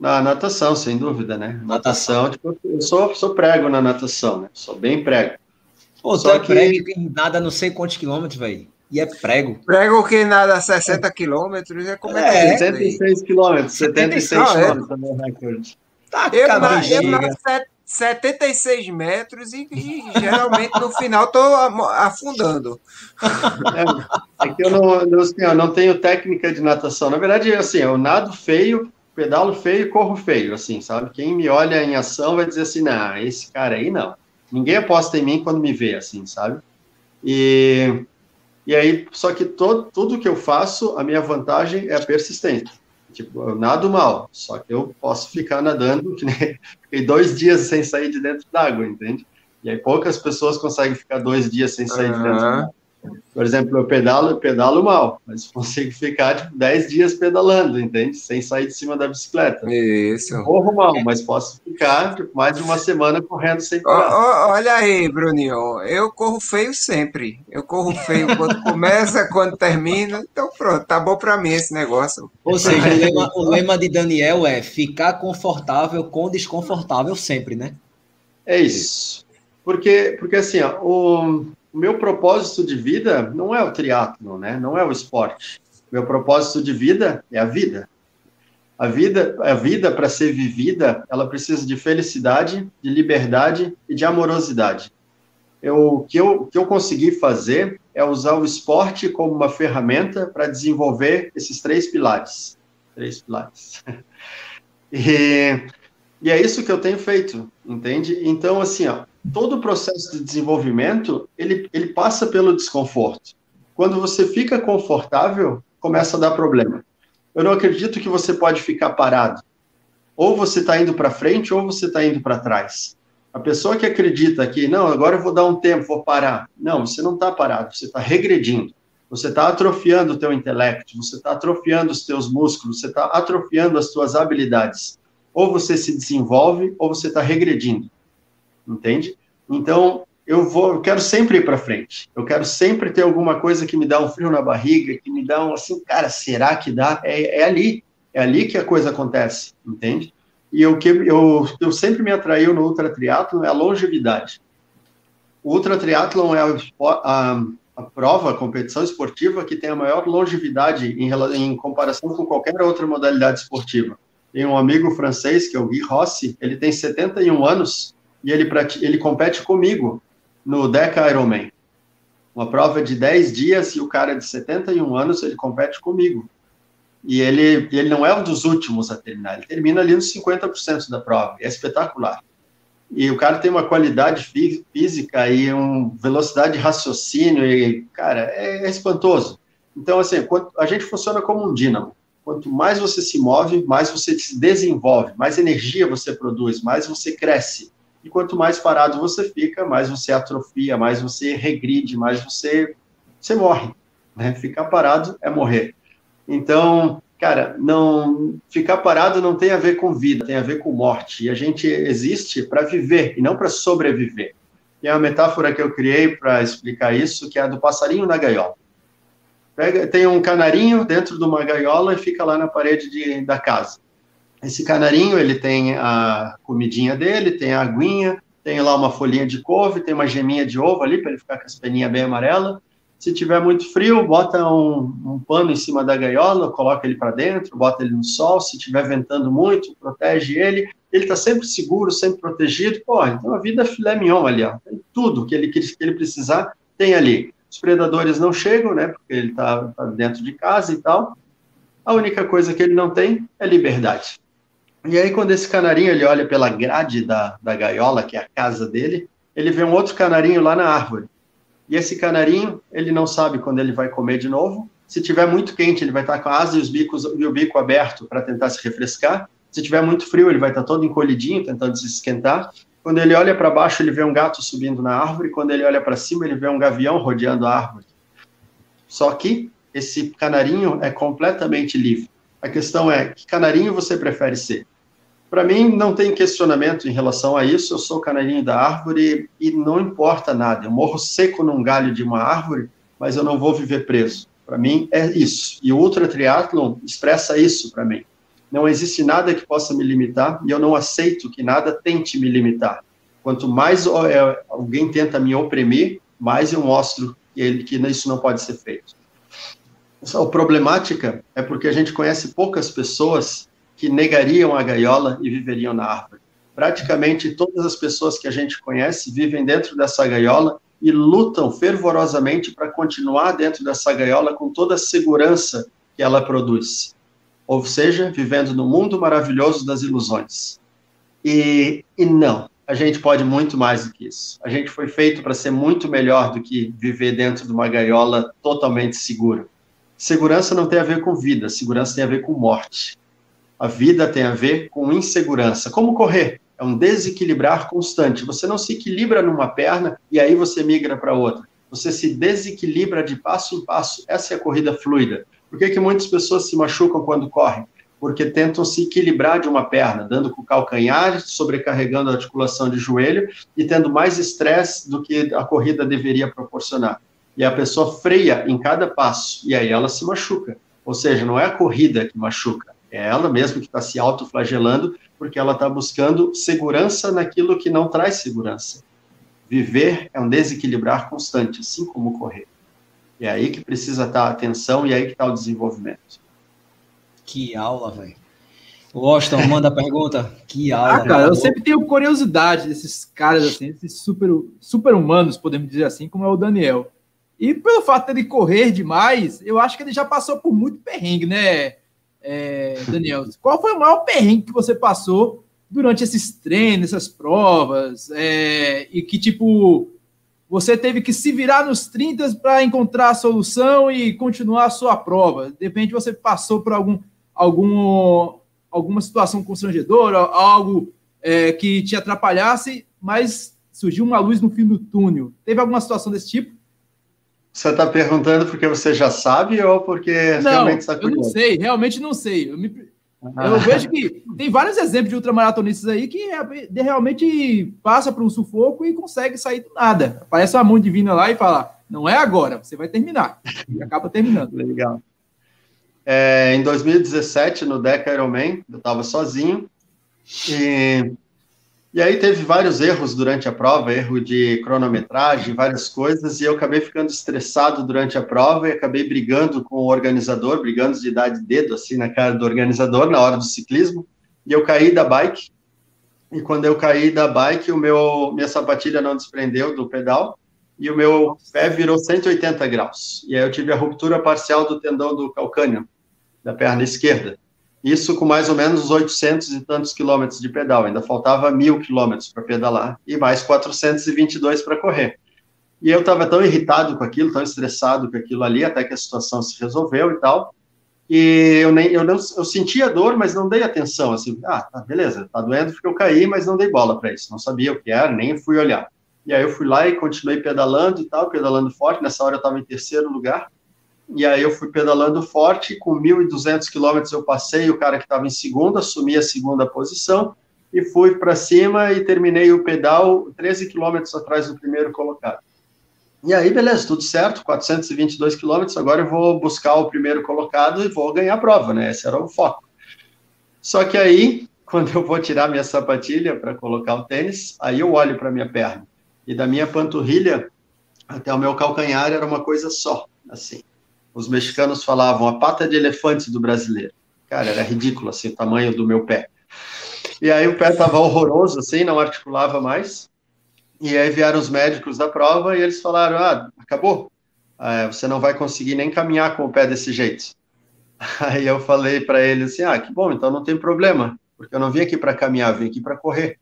Na natação, sem dúvida, né? Natação, tipo, eu sou, sou prego na natação, né? Sou bem prego.
Pô, Só tu é que... prego e nada não sei quantos quilômetros, velho. E é prego.
Prego que nada 60 quilômetros, é como é, é
que é? 76 quilômetros, 76 é. quilômetros é meu recorde.
Tá, eu, na, eu na 76 metros e, e geralmente no final tô afundando.
É, é eu não, não, assim, eu não tenho técnica de natação. Na verdade, assim, eu nado feio, pedalo feio corro feio, assim, sabe? Quem me olha em ação vai dizer assim, não, esse cara aí não. Ninguém aposta em mim quando me vê, assim, sabe? E E aí, só que todo, tudo que eu faço, a minha vantagem é a persistência. Tipo, eu nado mal, só que eu posso ficar nadando, que nem, fiquei dois dias sem sair de dentro d'água, entende? E aí poucas pessoas conseguem ficar dois dias sem sair uhum. de dentro d'água. Por exemplo, eu pedalo, eu pedalo mal, mas [laughs] consigo ficar tipo 10 dias pedalando, entende? Sem sair de cima da bicicleta.
Isso.
corro mal, mas posso ficar tipo, mais de uma semana correndo sem
parar. olha aí, Bruninho, eu corro feio sempre. Eu corro feio quando [laughs] começa, quando termina. Então pronto, tá bom para mim esse negócio.
Ou seja, o lema, o lema de Daniel é ficar confortável com desconfortável sempre, né?
É isso. Porque, porque assim, ó, o o meu propósito de vida não é o triatlo, né? Não é o esporte. Meu propósito de vida é a vida. A vida, a vida para ser vivida, ela precisa de felicidade, de liberdade e de amorosidade. Eu, o que eu, que eu consegui fazer é usar o esporte como uma ferramenta para desenvolver esses três pilares. Três pilares. [laughs] E, e é isso que eu tenho feito, entende? Então, assim, ó, todo o processo de desenvolvimento, ele, ele passa pelo desconforto. Quando você fica confortável, começa a dar problema. Eu não acredito que você pode ficar parado. Ou você está indo para frente, ou você está indo para trás. A pessoa que acredita que, não, agora eu vou dar um tempo, vou parar. Não, você não está parado, você está regredindo. Você está atrofiando o teu intelecto, você está atrofiando os teus músculos, você está atrofiando as tuas habilidades. Ou você se desenvolve, ou você está regredindo entende? Então, eu vou, eu quero sempre ir para frente. Eu quero sempre ter alguma coisa que me dá um frio na barriga, que me dá um assim, cara, será que dá? É, é ali, é ali que a coisa acontece, entende? E o que eu, eu sempre me atraiu no ultra triatlo é a longevidade. O ultra triatlon é a, a, a, prova, a competição esportiva que tem a maior longevidade em, em comparação com qualquer outra modalidade esportiva. Tem um amigo francês, que é o Guy Rossi, ele tem 71 anos e ele, ele compete comigo no Deca Ironman. Uma prova de 10 dias e o cara de 71 anos, ele compete comigo. E ele, ele não é um dos últimos a terminar, ele termina ali nos 50% da prova, é espetacular. E o cara tem uma qualidade física e uma velocidade de raciocínio, e, cara, é, é espantoso. Então, assim, a gente funciona como um dínamo. Quanto mais você se move, mais você se desenvolve, mais energia você produz, mais você cresce. E quanto mais parado você fica, mais você atrofia, mais você regride, mais você, você morre. Né? Ficar parado é morrer. Então, cara, não ficar parado não tem a ver com vida, tem a ver com morte. E a gente existe para viver e não para sobreviver. E é uma metáfora que eu criei para explicar isso, que é a do passarinho na gaiola. Pega, tem um canarinho dentro de uma gaiola e fica lá na parede de, da casa. Esse canarinho, ele tem a comidinha dele, tem a aguinha, tem lá uma folhinha de couve, tem uma geminha de ovo ali, para ele ficar com as peninhas bem amarela. Se tiver muito frio, bota um, um pano em cima da gaiola, coloca ele para dentro, bota ele no sol. Se tiver ventando muito, protege ele. Ele está sempre seguro, sempre protegido. Pô, então a vida é filé mignon ali, ó. Tem tudo que ele, que ele precisar, tem ali. Os predadores não chegam, né, porque ele está tá dentro de casa e tal. A única coisa que ele não tem é liberdade. E aí, quando esse canarinho ele olha pela grade da, da gaiola, que é a casa dele, ele vê um outro canarinho lá na árvore. E esse canarinho, ele não sabe quando ele vai comer de novo. Se tiver muito quente, ele vai estar com a asa e, os bicos, e o bico aberto para tentar se refrescar. Se tiver muito frio, ele vai estar todo encolhidinho, tentando se esquentar. Quando ele olha para baixo, ele vê um gato subindo na árvore. Quando ele olha para cima, ele vê um gavião rodeando a árvore. Só que esse canarinho é completamente livre. A questão é, que canarinho você prefere ser? Para mim, não tem questionamento em relação a isso. Eu sou canarinho da árvore e não importa nada. Eu morro seco num galho de uma árvore, mas eu não vou viver preso. Para mim, é isso. E o Ultra Triathlon expressa isso para mim. Não existe nada que possa me limitar e eu não aceito que nada tente me limitar. Quanto mais é, alguém tenta me oprimir, mais eu mostro que, isso não pode ser feito. A problemática é porque a gente conhece poucas pessoas que negariam a gaiola e viveriam na árvore. Praticamente todas as pessoas que a gente conhece vivem dentro dessa gaiola e lutam fervorosamente para continuar dentro dessa gaiola com toda a segurança que ela produz. Ou seja, vivendo no mundo maravilhoso das ilusões. E, e não, a gente pode muito mais do que isso. A gente foi feito para ser muito melhor do que viver dentro de uma gaiola totalmente segura. Segurança não tem a ver com vida, segurança tem a ver com morte. A vida tem a ver com insegurança. Como correr? É um desequilibrar constante. Você não se equilibra numa perna e aí você migra para outra. Você se desequilibra de passo em passo. Essa é a corrida fluida. Por que, que muitas pessoas se machucam quando correm? Porque tentam se equilibrar de uma perna, dando com o calcanhar, sobrecarregando a articulação de joelho e tendo mais estresse do que a corrida deveria proporcionar. E a pessoa freia em cada passo, e aí ela se machuca. Ou seja, não é a corrida que machuca, é ela mesma que está se autoflagelando, porque ela está buscando segurança naquilo que não traz segurança. Viver é um desequilibrar constante, assim como correr. E é aí que precisa estar a atenção e é aí que está o desenvolvimento.
Que aula, velho. Washington, manda a pergunta. Que aula.
Ah, cara, eu sempre tenho curiosidade desses caras, assim, esses super, super humanos, podemos dizer assim, como é o Daniel. E pelo fato de ele correr demais, eu acho que ele já passou por muito perrengue, né, é, Daniel? Qual foi o maior perrengue que você passou durante esses treinos, essas provas? É, e que, tipo, você teve que se virar nos 30 para encontrar a solução e continuar a sua prova. De repente você passou por algum, algum, alguma situação constrangedora, algo é, que te atrapalhasse, mas surgiu uma luz no fim do túnel. Teve alguma situação desse tipo?
Você está perguntando porque você já sabe ou porque
não, realmente está curioso? Eu não sei, realmente não sei. Eu, me, ah. eu vejo que tem vários exemplos de ultramaratonistas aí que realmente passa por um sufoco e consegue sair do nada. Aparece uma mão divina lá e fala: não é agora, você vai terminar. E acaba terminando.
Legal. É, em 2017, no Deca Ironman, eu estava sozinho e e aí teve vários erros durante a prova, erro de cronometragem, várias coisas, e eu acabei ficando estressado durante a prova e acabei brigando com o organizador, brigando de dar de dedo assim na cara do organizador na hora do ciclismo, e eu caí da bike. E quando eu caí da bike, o meu minha sapatilha não desprendeu do pedal e o meu pé virou 180 graus. E aí eu tive a ruptura parcial do tendão do calcâneo da perna esquerda. Isso com mais ou menos 800 e tantos quilômetros de pedal, ainda faltava mil quilômetros para pedalar e mais 422 para correr. E eu estava tão irritado com aquilo, tão estressado com aquilo ali, até que a situação se resolveu e tal. E eu nem eu não eu sentia dor, mas não dei atenção, assim, ah, tá, beleza, tá doendo porque eu caí, mas não dei bola para isso, não sabia o que era, nem fui olhar. E aí eu fui lá e continuei pedalando e tal, pedalando forte, nessa hora eu estava em terceiro lugar e aí eu fui pedalando forte, com 1.200 quilômetros eu passei o cara que estava em segunda, assumi a segunda posição, e fui para cima e terminei o pedal 13 quilômetros atrás do primeiro colocado. E aí, beleza, tudo certo, 422 quilômetros, agora eu vou buscar o primeiro colocado e vou ganhar a prova, né? Esse era o foco. Só que aí, [laughs] quando eu vou tirar minha sapatilha para colocar o tênis, aí eu olho para minha perna. E da minha panturrilha até o meu calcanhar era uma coisa só, assim os mexicanos falavam a pata de elefante do brasileiro. Cara, era ridículo, assim, o tamanho do meu pé. E aí o pé estava horroroso, assim, não articulava mais. E aí vieram os médicos da prova e eles falaram: ah, acabou. Ah, você não vai conseguir nem caminhar com o pé desse jeito. [laughs] Aí eu falei para eles assim: ah, que bom, então não tem problema, porque eu não vim aqui para caminhar, vim aqui para correr.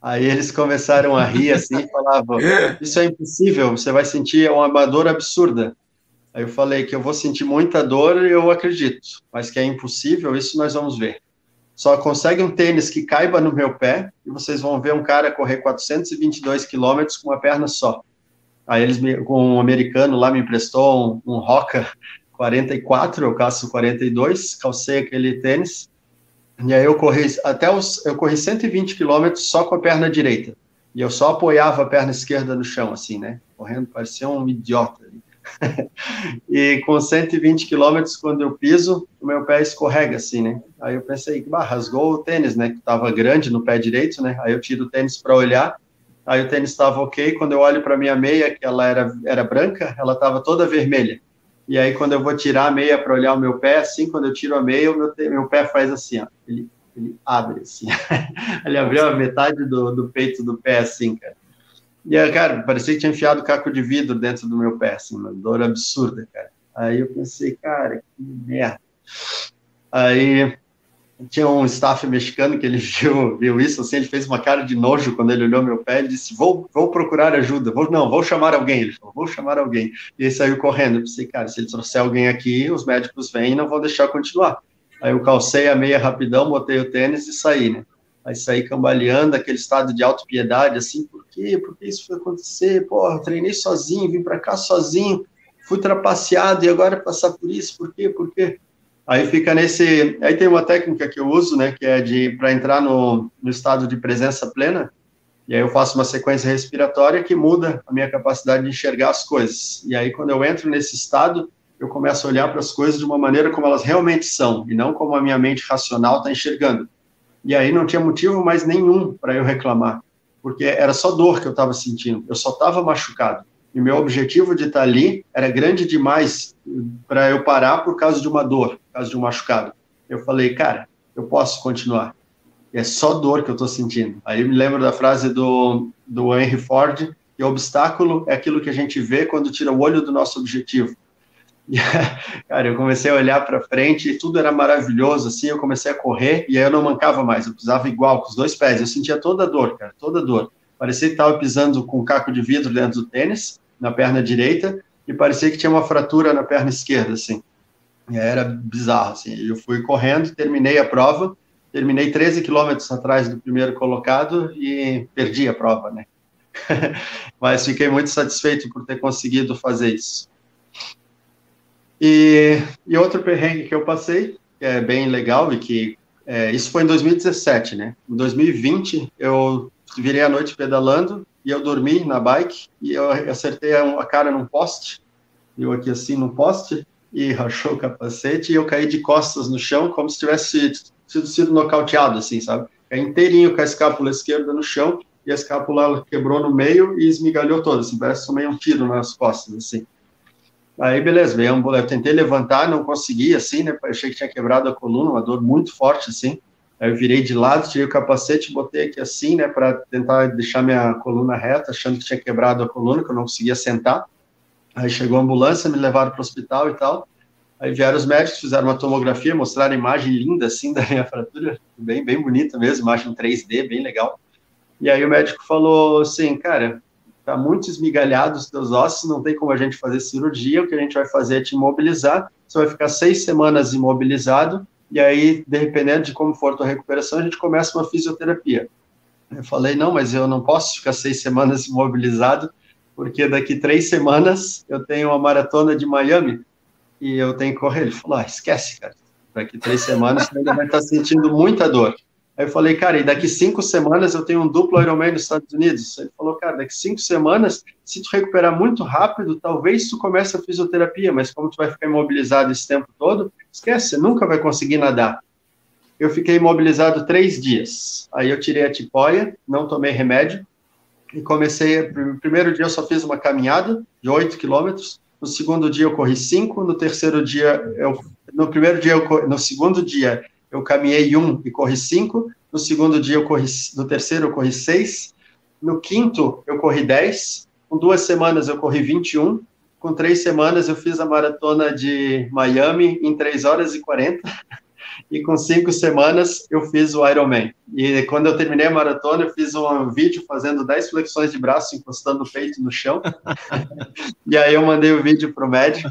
Aí eles começaram a rir assim e falavam: Isso é impossível, você vai sentir uma dor absurda. Aí eu falei que eu vou sentir muita dor, eu acredito, mas que é impossível, isso nós vamos ver. Só consegue um tênis que caiba no meu pé e vocês vão ver um cara correr 422 quilômetros com uma perna só. Aí eles, me, um americano lá me emprestou um, um Roca 44, eu calço 42, calcei aquele tênis, e aí eu corri até os, eu corri 120 quilômetros só com a perna direita. E eu só apoiava a perna esquerda no chão, assim, né? Correndo, parecia um idiota. [laughs] e com 120 quilômetros, quando eu piso, o meu pé escorrega assim, né? Aí eu pensei, bah, rasgou o tênis, né? Que estava grande no pé direito, né? Aí eu tiro o tênis para olhar, aí o tênis estava ok. Quando eu olho para minha meia, que ela era, era branca, ela estava toda vermelha. E aí, quando eu vou tirar a meia para olhar o meu pé, assim, quando eu tiro a meia, o meu, meu pé faz assim, ó. Ele, ele abre assim. [laughs] ele abriu a metade do, do peito do pé, assim, cara. E, cara, parecia que tinha enfiado caco de vidro dentro do meu pé, assim, uma dor absurda, cara. Aí eu pensei, cara, que merda. Aí tinha um staff mexicano que ele [laughs] viu, viu isso, assim, ele fez uma cara de nojo quando ele olhou meu pé e disse, vou, vou procurar ajuda, vou, não, vou chamar alguém, ele falou, vou chamar alguém, e ele saiu correndo, eu pensei, cara, se ele trouxer alguém aqui, os médicos vêm e não vão deixar continuar, aí eu calcei a meia rapidão, botei o tênis e saí, né, aí saí cambaleando, aquele estado de autopiedade, assim, por quê, por que isso foi acontecer, porra, treinei sozinho, vim para cá sozinho, fui trapaceado e agora passar por isso, por quê, por quê? Aí fica nesse. Aí tem uma técnica que eu uso, né, que é de para entrar no, no estado de presença plena. E aí eu faço uma sequência respiratória que muda a minha capacidade de enxergar as coisas. E aí quando eu entro nesse estado, eu começo a olhar para as coisas de uma maneira como elas realmente são e não como a minha mente racional está enxergando. E aí não tinha motivo mais nenhum para eu reclamar, porque era só dor que eu estava sentindo. Eu só estava machucado. E meu objetivo de estar ali era grande demais para eu parar por causa de uma dor, por causa de um machucado. Eu falei, cara, eu posso continuar. E é só dor que eu estou sentindo. Aí eu me lembro da frase do, do Henry Ford, que obstáculo é aquilo que a gente vê quando tira o olho do nosso objetivo. [laughs] Cara, eu comecei a olhar para frente e tudo era maravilhoso, assim, eu comecei a correr e aí eu não mancava mais, eu pisava igual, com os dois pés, eu sentia toda a dor, cara, toda a dor. Parecia que estava pisando com um caco de vidro dentro do tênis, na perna direita e parecia que tinha uma fratura na perna esquerda, assim. Era bizarro, assim. Eu fui correndo, terminei a prova, terminei 13 quilômetros atrás do primeiro colocado e perdi a prova, né? [laughs] Mas fiquei muito satisfeito por ter conseguido fazer isso. E, e outro perrengue que eu passei, que é bem legal e que é, isso foi em 2017, né? Em 2020 eu virei a noite pedalando e eu dormi na bike e eu acertei a cara num poste, eu aqui assim num poste, e [laughs] rachou o capacete e eu caí de costas no chão como se tivesse sido, sido nocauteado, assim, sabe? Caí inteirinho com a escápula esquerda no chão e a escápula quebrou no meio e esmigalhou toda, assim, parece que tomei um tiro nas costas, assim. Aí, beleza, veio um, eu tentei levantar, não consegui, assim, né, achei que tinha quebrado a coluna, uma dor muito forte, assim, Aí eu virei de lado, tirei o capacete, botei aqui assim, né, para tentar deixar minha coluna reta, achando que tinha quebrado a coluna, que eu não conseguia sentar. Aí chegou a ambulância, me levaram para o hospital e tal. Aí vieram os médicos, fizeram uma tomografia, mostraram a imagem linda, assim, [laughs] da minha fratura, bem, bem bonita mesmo, imagem 3D, bem legal. E aí o médico falou assim, cara, tá muito esmigalhado os teus ossos, não tem como a gente fazer cirurgia, o que a gente vai fazer é te imobilizar, você vai ficar seis semanas imobilizado, e aí, dependendo de como for a tua recuperação, a gente começa uma fisioterapia. Eu falei, não, mas eu não posso ficar seis semanas [laughs] imobilizado, porque daqui três semanas eu tenho uma maratona de Miami e eu tenho que correr. Ele falou, ah, esquece, cara, daqui três semanas você ainda vai estar sentindo muita dor. Aí eu falei, cara, e daqui cinco semanas eu tenho um duplo Ironman nos Estados Unidos. Ele falou, cara, daqui cinco semanas, se tu recuperar muito rápido, talvez tu comece a fisioterapia, mas como tu vai ficar imobilizado esse tempo todo, esquece, você nunca vai conseguir nadar. Eu fiquei imobilizado três dias. Aí eu tirei a tipóia, não tomei remédio, e comecei, no primeiro dia eu só fiz uma caminhada de oito quilômetros, no segundo dia eu corri cinco, no terceiro dia, eu, no primeiro dia, eu, no segundo dia eu caminhei um e corri cinco. No segundo dia, eu corri, no terceiro, eu corri seis. No quinto, eu corri dez. Com duas semanas, eu corri 21. Com três semanas, eu fiz a maratona de Miami em 3 horas e 40. E com cinco semanas, eu fiz o Ironman. E quando eu terminei a maratona, eu fiz um vídeo fazendo 10 flexões de braço, encostando o peito no chão. [laughs] e aí eu mandei o vídeo para o médico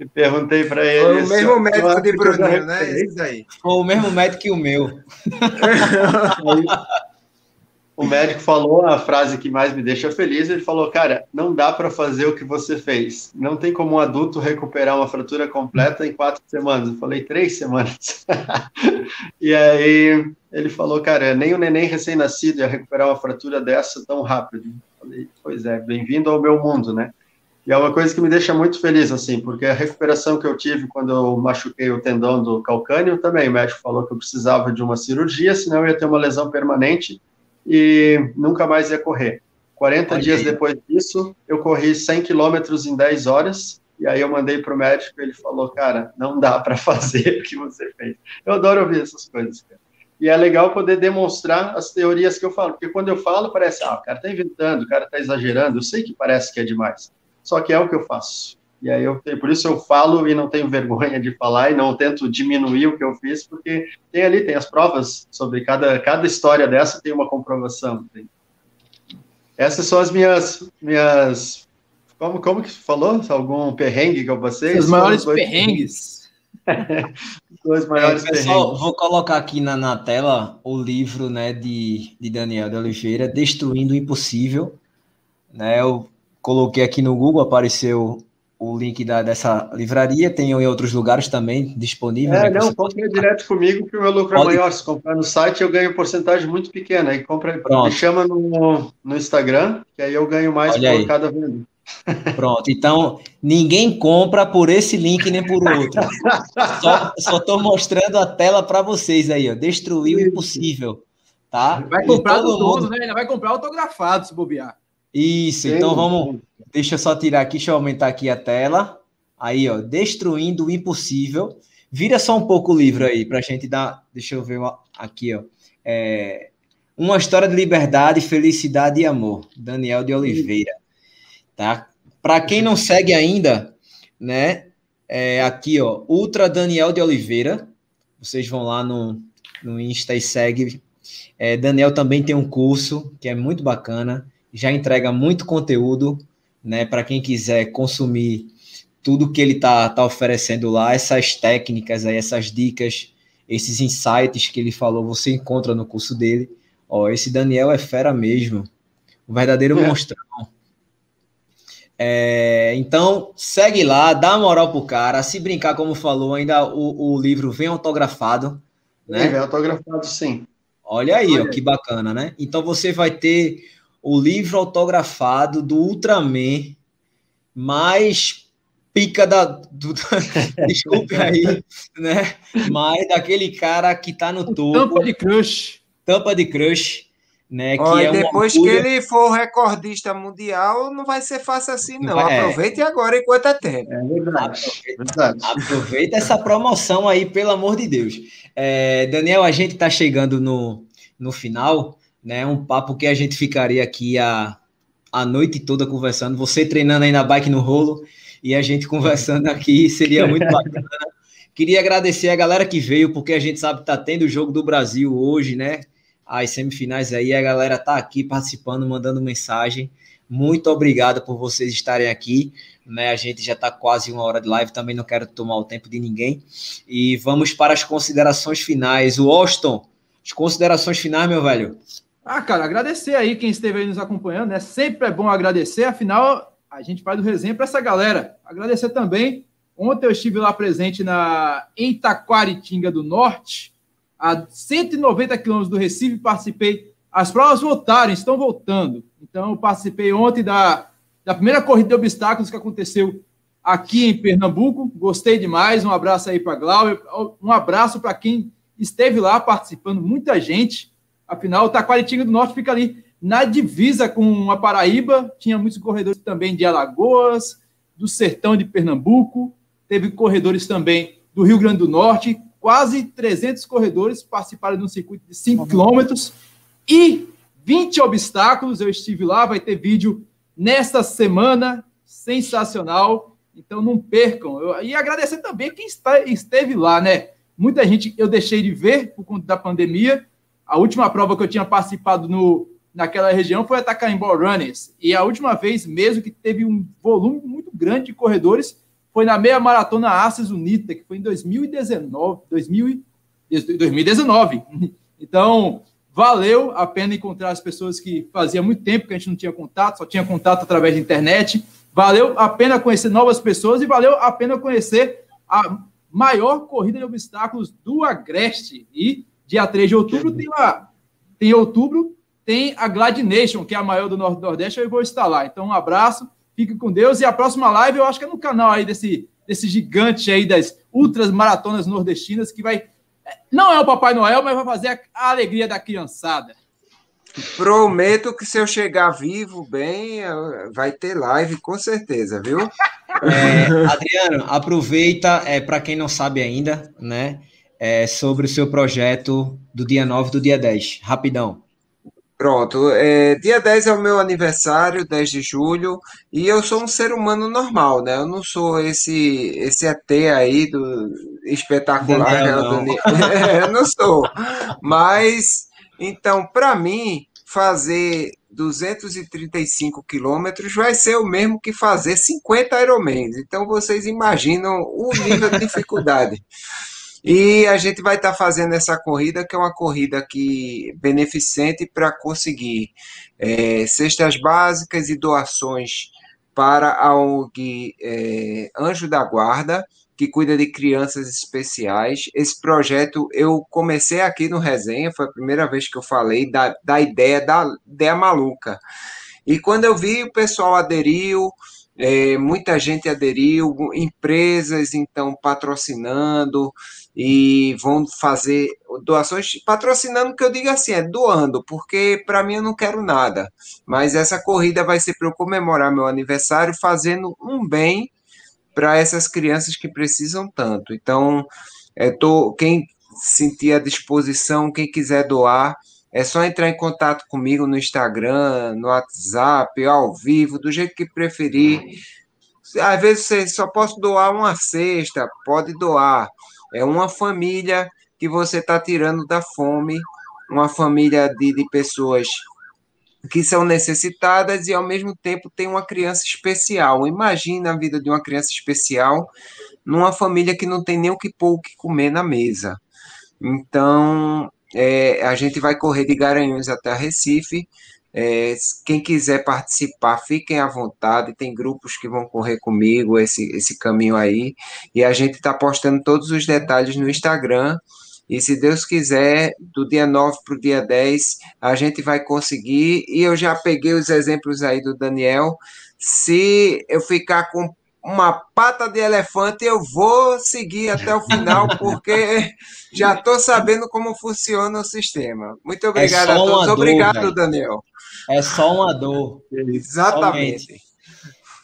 e perguntei para ele.
Foi o mesmo médico de Bruninho, né? Esse aí.
Foi o mesmo médico que o meu. [laughs]
o médico falou a frase que mais me deixa feliz. Ele falou: Cara, não dá para fazer o que você fez. Não tem como um adulto recuperar uma fratura completa em quatro semanas. Eu falei: Três semanas. [laughs] e aí ele falou: Cara, nem o neném recém-nascido ia recuperar uma fratura dessa tão rápido. Eu falei: Pois é, bem-vindo ao meu mundo, né? E é uma coisa que me deixa muito feliz, assim, porque a recuperação que eu tive quando eu machuquei o tendão do calcâneo também, o médico falou que eu precisava de uma cirurgia, senão eu ia ter uma lesão permanente e nunca mais ia correr. 40 Olha dias depois disso, eu corri 100 quilômetros em 10 horas, e aí eu mandei para o médico, ele falou, cara, não dá para fazer o que você fez. Eu adoro ouvir essas coisas, cara. E é legal poder demonstrar as teorias que eu falo, porque quando eu falo, parece, ah, o cara está inventando, o cara está exagerando, eu sei que parece que é demais só que é o que eu faço. E aí eu por isso eu falo e não tenho vergonha de falar e não tento diminuir o que eu fiz, porque tem ali tem as provas sobre cada cada história dessa tem uma comprovação. Tem. Essas são as minhas minhas como como que falou? Algum perrengue que eu passei?
Os maiores perrengues. [laughs]
Dois maiores é, pessoal, vou colocar aqui na, na tela o livro né, de, de Daniel de Oliveira, Destruindo o Impossível. Né, eu coloquei aqui no Google, apareceu o link da, dessa livraria, tem em outros lugares também disponível.
É, né, não, compre direto comigo, que o meu lucro é Pode... é maior. Se comprar no site, eu ganho porcentagem muito pequena. Aí compra, me chama no, no Instagram, que aí eu ganho mais Olha por aí. cada venda. [laughs]
Pronto, então ninguém compra por esse link nem por outro. Só estou mostrando a tela para vocês aí, ó. Destruir o impossível, tá?
Vai comprar do mundo, mundo, né? Vai comprar autografado se bobear.
Isso, Sim. então vamos. Deixa eu só tirar aqui, deixa eu aumentar aqui a tela. Aí, ó, Destruindo o Impossível. Vira só um pouco o livro aí, para a gente dar. Deixa eu ver aqui, ó. É, uma história de liberdade, felicidade e amor. Daniel de Oliveira. Tá? Para quem não segue ainda, né? É, aqui, ó, Ultra Daniel de Oliveira. Vocês vão lá no, no Insta e segue. É, Daniel também tem um curso que é muito bacana já entrega muito conteúdo, né, para quem quiser consumir tudo que ele tá, tá oferecendo lá, essas técnicas aí, essas dicas, esses insights que ele falou, você encontra no curso dele. Ó, esse Daniel é fera mesmo, o verdadeiro é. monstrão. É, então, segue lá, dá moral pro cara. Se brincar, como falou, ainda o, o livro vem autografado. Né?
Vem autografado, sim.
Olha aí, Olha. Ó, que bacana, né? Então você vai ter o livro autografado do Ultraman mais pica da. Do, [laughs] desculpe aí, né? Mas daquele cara que tá no topo.
Tampa de crush.
Tampa de crush. Né,
que Olha, é depois que ele for recordista mundial, não vai ser fácil assim, não. não. Aproveite é. agora enquanto é tempo. É
verdade. Aproveita, aproveita essa promoção aí, pelo amor de Deus. É, Daniel, a gente está chegando no, no final né? Um papo que a gente ficaria aqui a, a noite toda conversando, você treinando aí na bike no rolo e a gente conversando aqui, seria muito [laughs] bacana. Queria agradecer a galera que veio, porque a gente sabe que tá tendo o jogo do Brasil hoje, né? As semifinais aí, a galera tá aqui participando, mandando mensagem. Muito obrigado por vocês estarem aqui. Né, a gente já está quase uma hora de live, também não quero tomar o tempo de ninguém. E vamos para as considerações finais. O Austin, as considerações finais, meu velho.
Ah, cara, agradecer aí quem esteve aí nos acompanhando, né? Sempre é bom agradecer, afinal, a gente faz o resenha para essa galera. Agradecer também. Ontem eu estive lá presente na em do Norte, a 190 quilômetros do Recife, participei. As provas voltaram, estão voltando. Então, eu participei ontem da, da primeira corrida de obstáculos que aconteceu aqui em Pernambuco. Gostei demais. Um abraço aí para Glauber. Um abraço para quem esteve lá participando, muita gente. Afinal, o Taquaritinga do Norte fica ali na divisa com a Paraíba. Tinha muitos corredores também de Alagoas, do sertão de Pernambuco. Teve corredores também do Rio Grande do Norte. Quase 300 corredores participaram de um circuito de 5 quilômetros e 20 obstáculos. Eu estive lá, vai ter vídeo nesta semana. Sensacional. Então não percam. Eu, e agradecer também quem está, esteve lá, né? Muita gente eu deixei de ver por conta da pandemia a última prova que eu tinha participado no, naquela região foi a Tacaimbo Runners. E a última vez mesmo que teve um volume muito grande de corredores foi na meia maratona Aces Unita, que foi em 2019. 2000, 2019. Então, valeu a pena encontrar as pessoas que fazia muito tempo que a gente não tinha contato, só tinha contato através da internet. Valeu a pena conhecer novas pessoas e valeu a pena conhecer a maior corrida de obstáculos do Agreste. E Dia 3 de outubro tem lá. Tem outubro, tem a Glad Nation, que é a maior do Norte Nordeste, eu vou estar lá. Então, um abraço, fique com Deus. E a próxima live, eu acho que é no canal aí desse, desse gigante aí das ultras maratonas nordestinas, que vai. Não é o Papai Noel, mas vai fazer a, a alegria da criançada.
Prometo que se eu chegar vivo, bem, vai ter live, com certeza, viu? [laughs]
É, Adriano, aproveita, é, para quem não sabe ainda, né? É, sobre o seu projeto do dia 9 do dia 10. Rapidão.
Pronto, é, dia 10 é o meu aniversário, 10 de julho, e eu sou um ser humano normal, né? Eu não sou esse esse ET aí do espetacular,
Daniel,
né? [laughs] É, eu não sou. Mas, então, para mim, fazer 235 quilômetros vai ser o mesmo que fazer 50 Ironmans. Então, vocês imaginam o nível de dificuldade. E a gente vai estar tá fazendo essa corrida, que é uma corrida que beneficente para conseguir é, cestas básicas e doações para a ONG é, Anjo da Guarda, que cuida de crianças especiais. Esse projeto eu comecei aqui no Resenha, foi a primeira vez que eu falei da, da ideia da ideia maluca. E quando eu vi, o pessoal aderiu, é, muita gente aderiu, empresas então patrocinando e vão fazer doações, patrocinando que eu digo assim, é doando, porque para mim eu não quero nada, mas essa corrida vai ser para eu comemorar meu aniversário fazendo um bem para essas crianças que precisam tanto. Então, é, tô, quem sentir a disposição, quem quiser doar, é só entrar em contato comigo no Instagram, no WhatsApp, ao vivo, do jeito que preferir. Às vezes você só posso doar uma cesta, pode doar. É uma família que você está tirando da fome, uma família de, de pessoas que são necessitadas e ao mesmo tempo tem uma criança especial. Imagina a vida de uma criança especial numa família que não tem nem o que pôr o que comer na mesa. Então, é, a gente vai correr de Garanhuns até Recife. É, quem quiser participar, fiquem à vontade. Tem grupos que vão correr comigo esse, esse caminho aí. E a gente está postando todos os detalhes no Instagram. E se Deus quiser, do dia 9 para o dia 10, a gente vai conseguir. E eu já peguei os exemplos aí do Daniel. Se eu ficar com uma pata de elefante, eu vou seguir até o final, [laughs] porque já estou sabendo como funciona o sistema. Muito é obrigado é a todos. Dor, obrigado, véio. Daniel.
É só uma dor.
Exatamente.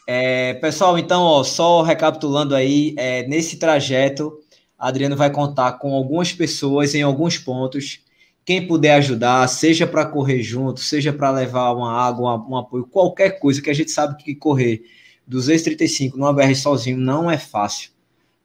É, pessoal, então, ó, só recapitulando aí, é, nesse trajeto, Adriano vai contar com algumas pessoas em alguns pontos. Quem puder ajudar, seja para correr junto, seja para levar uma água, um apoio, qualquer coisa que a gente sabe que correr 235 numa BR sozinho não é fácil,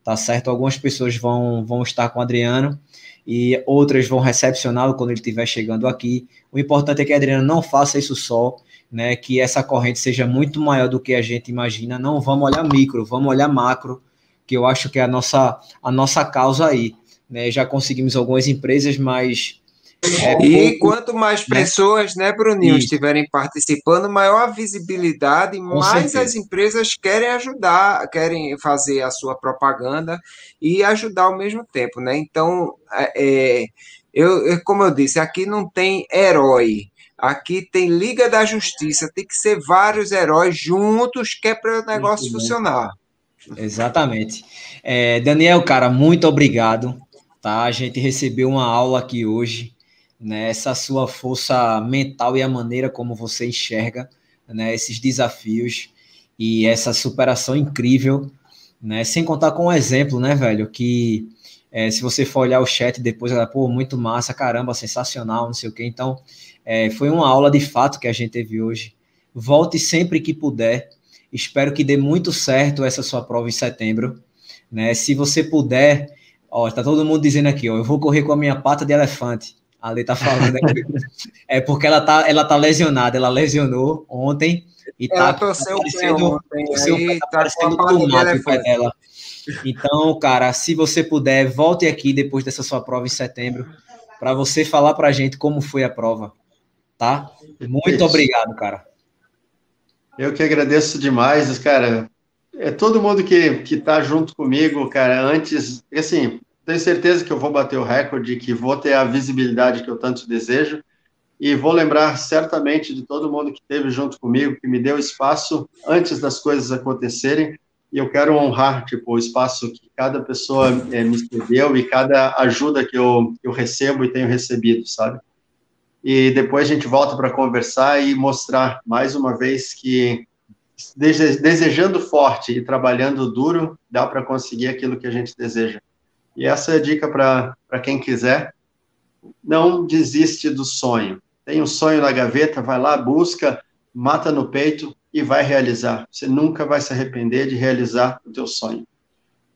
tá certo? Algumas pessoas vão, vão estar com o Adriano e outras vão recepcioná-lo quando ele estiver chegando aqui. O importante é que Adriano não faça isso só, né? Que essa corrente seja muito maior do que a gente imagina. Não vamos olhar micro, vamos olhar macro, que eu acho que é a nossa, a nossa causa aí. Né? Já conseguimos algumas empresas, mas
é e quanto mais né? pessoas, né, Bruninho, Isso. estiverem participando, maior a visibilidade, Com mais certeza. as empresas querem ajudar, querem fazer a sua propaganda e ajudar ao mesmo tempo, né? Então, é, é eu, como eu disse, aqui não tem herói, aqui tem Liga da Justiça, tem que ser vários heróis juntos que é para o negócio muito funcionar.
Exatamente. É, Daniel, cara, muito obrigado. Tá? A gente recebeu uma aula aqui hoje né, essa sua força mental e a maneira como você enxerga né, esses desafios e essa superação incrível, né, sem contar com um exemplo, né, velho, que é, se você for olhar o chat depois, ela, pô, muito massa, caramba, sensacional, não sei o quê. Então, é, foi uma aula de fato que a gente teve hoje. Volte sempre que puder. Espero que dê muito certo essa sua prova em setembro. Né? Se você puder, ó, tá todo mundo dizendo aqui, ó, eu vou correr com a minha pata de elefante. A Lê tá falando aqui. é porque ela tá, ela tá lesionada, ela lesionou ontem e ela
tá torceu parecendo, ontem,
seu aí, tá tomate o pé dela. Então, cara, se você puder, volte aqui depois dessa sua prova em setembro para você falar para a gente como foi a prova, tá? Muito Isso. obrigado, cara.
Eu que agradeço demais, cara. É todo mundo que que tá junto comigo, cara. Antes, assim, tenho certeza que eu vou bater o recorde, que vou ter a visibilidade que eu tanto desejo. E vou lembrar certamente de todo mundo que esteve junto comigo, que me deu espaço antes das coisas acontecerem. E eu quero honrar tipo, o espaço que cada pessoa é, me cedeu e cada ajuda que eu, eu recebo e tenho recebido, sabe? E depois a gente volta para conversar e mostrar mais uma vez que desejando forte e trabalhando duro, dá para conseguir aquilo que a gente deseja. E essa é a dica para quem quiser. Não desiste do sonho. Tem um sonho na gaveta, vai lá, busca, mata no peito e vai realizar. Você nunca vai se arrepender de realizar o teu sonho.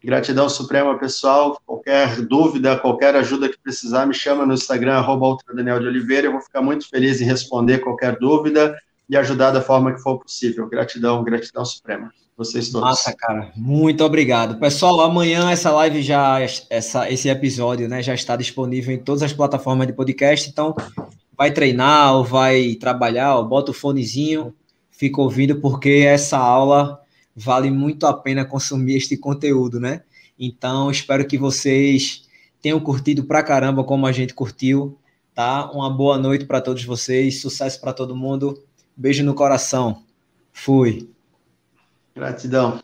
Gratidão suprema, pessoal. Qualquer dúvida, qualquer ajuda que precisar, me chama no Instagram, arroba Daniel de Oliveira. Eu vou ficar muito feliz em responder qualquer dúvida e ajudar da forma que for possível. Gratidão, gratidão suprema. Vocês todos.
Massa, cara. Muito obrigado. Pessoal, amanhã essa live já, essa, esse episódio, né, já está disponível em todas as plataformas de podcast. Então, vai treinar ou vai trabalhar, ou bota o fonezinho, fica ouvindo, porque essa aula vale muito a pena consumir este conteúdo, né? Então, espero que vocês tenham curtido pra caramba como a gente curtiu, tá? Uma boa noite para todos vocês, sucesso para todo mundo. Beijo no coração. Fui.
Gratidão.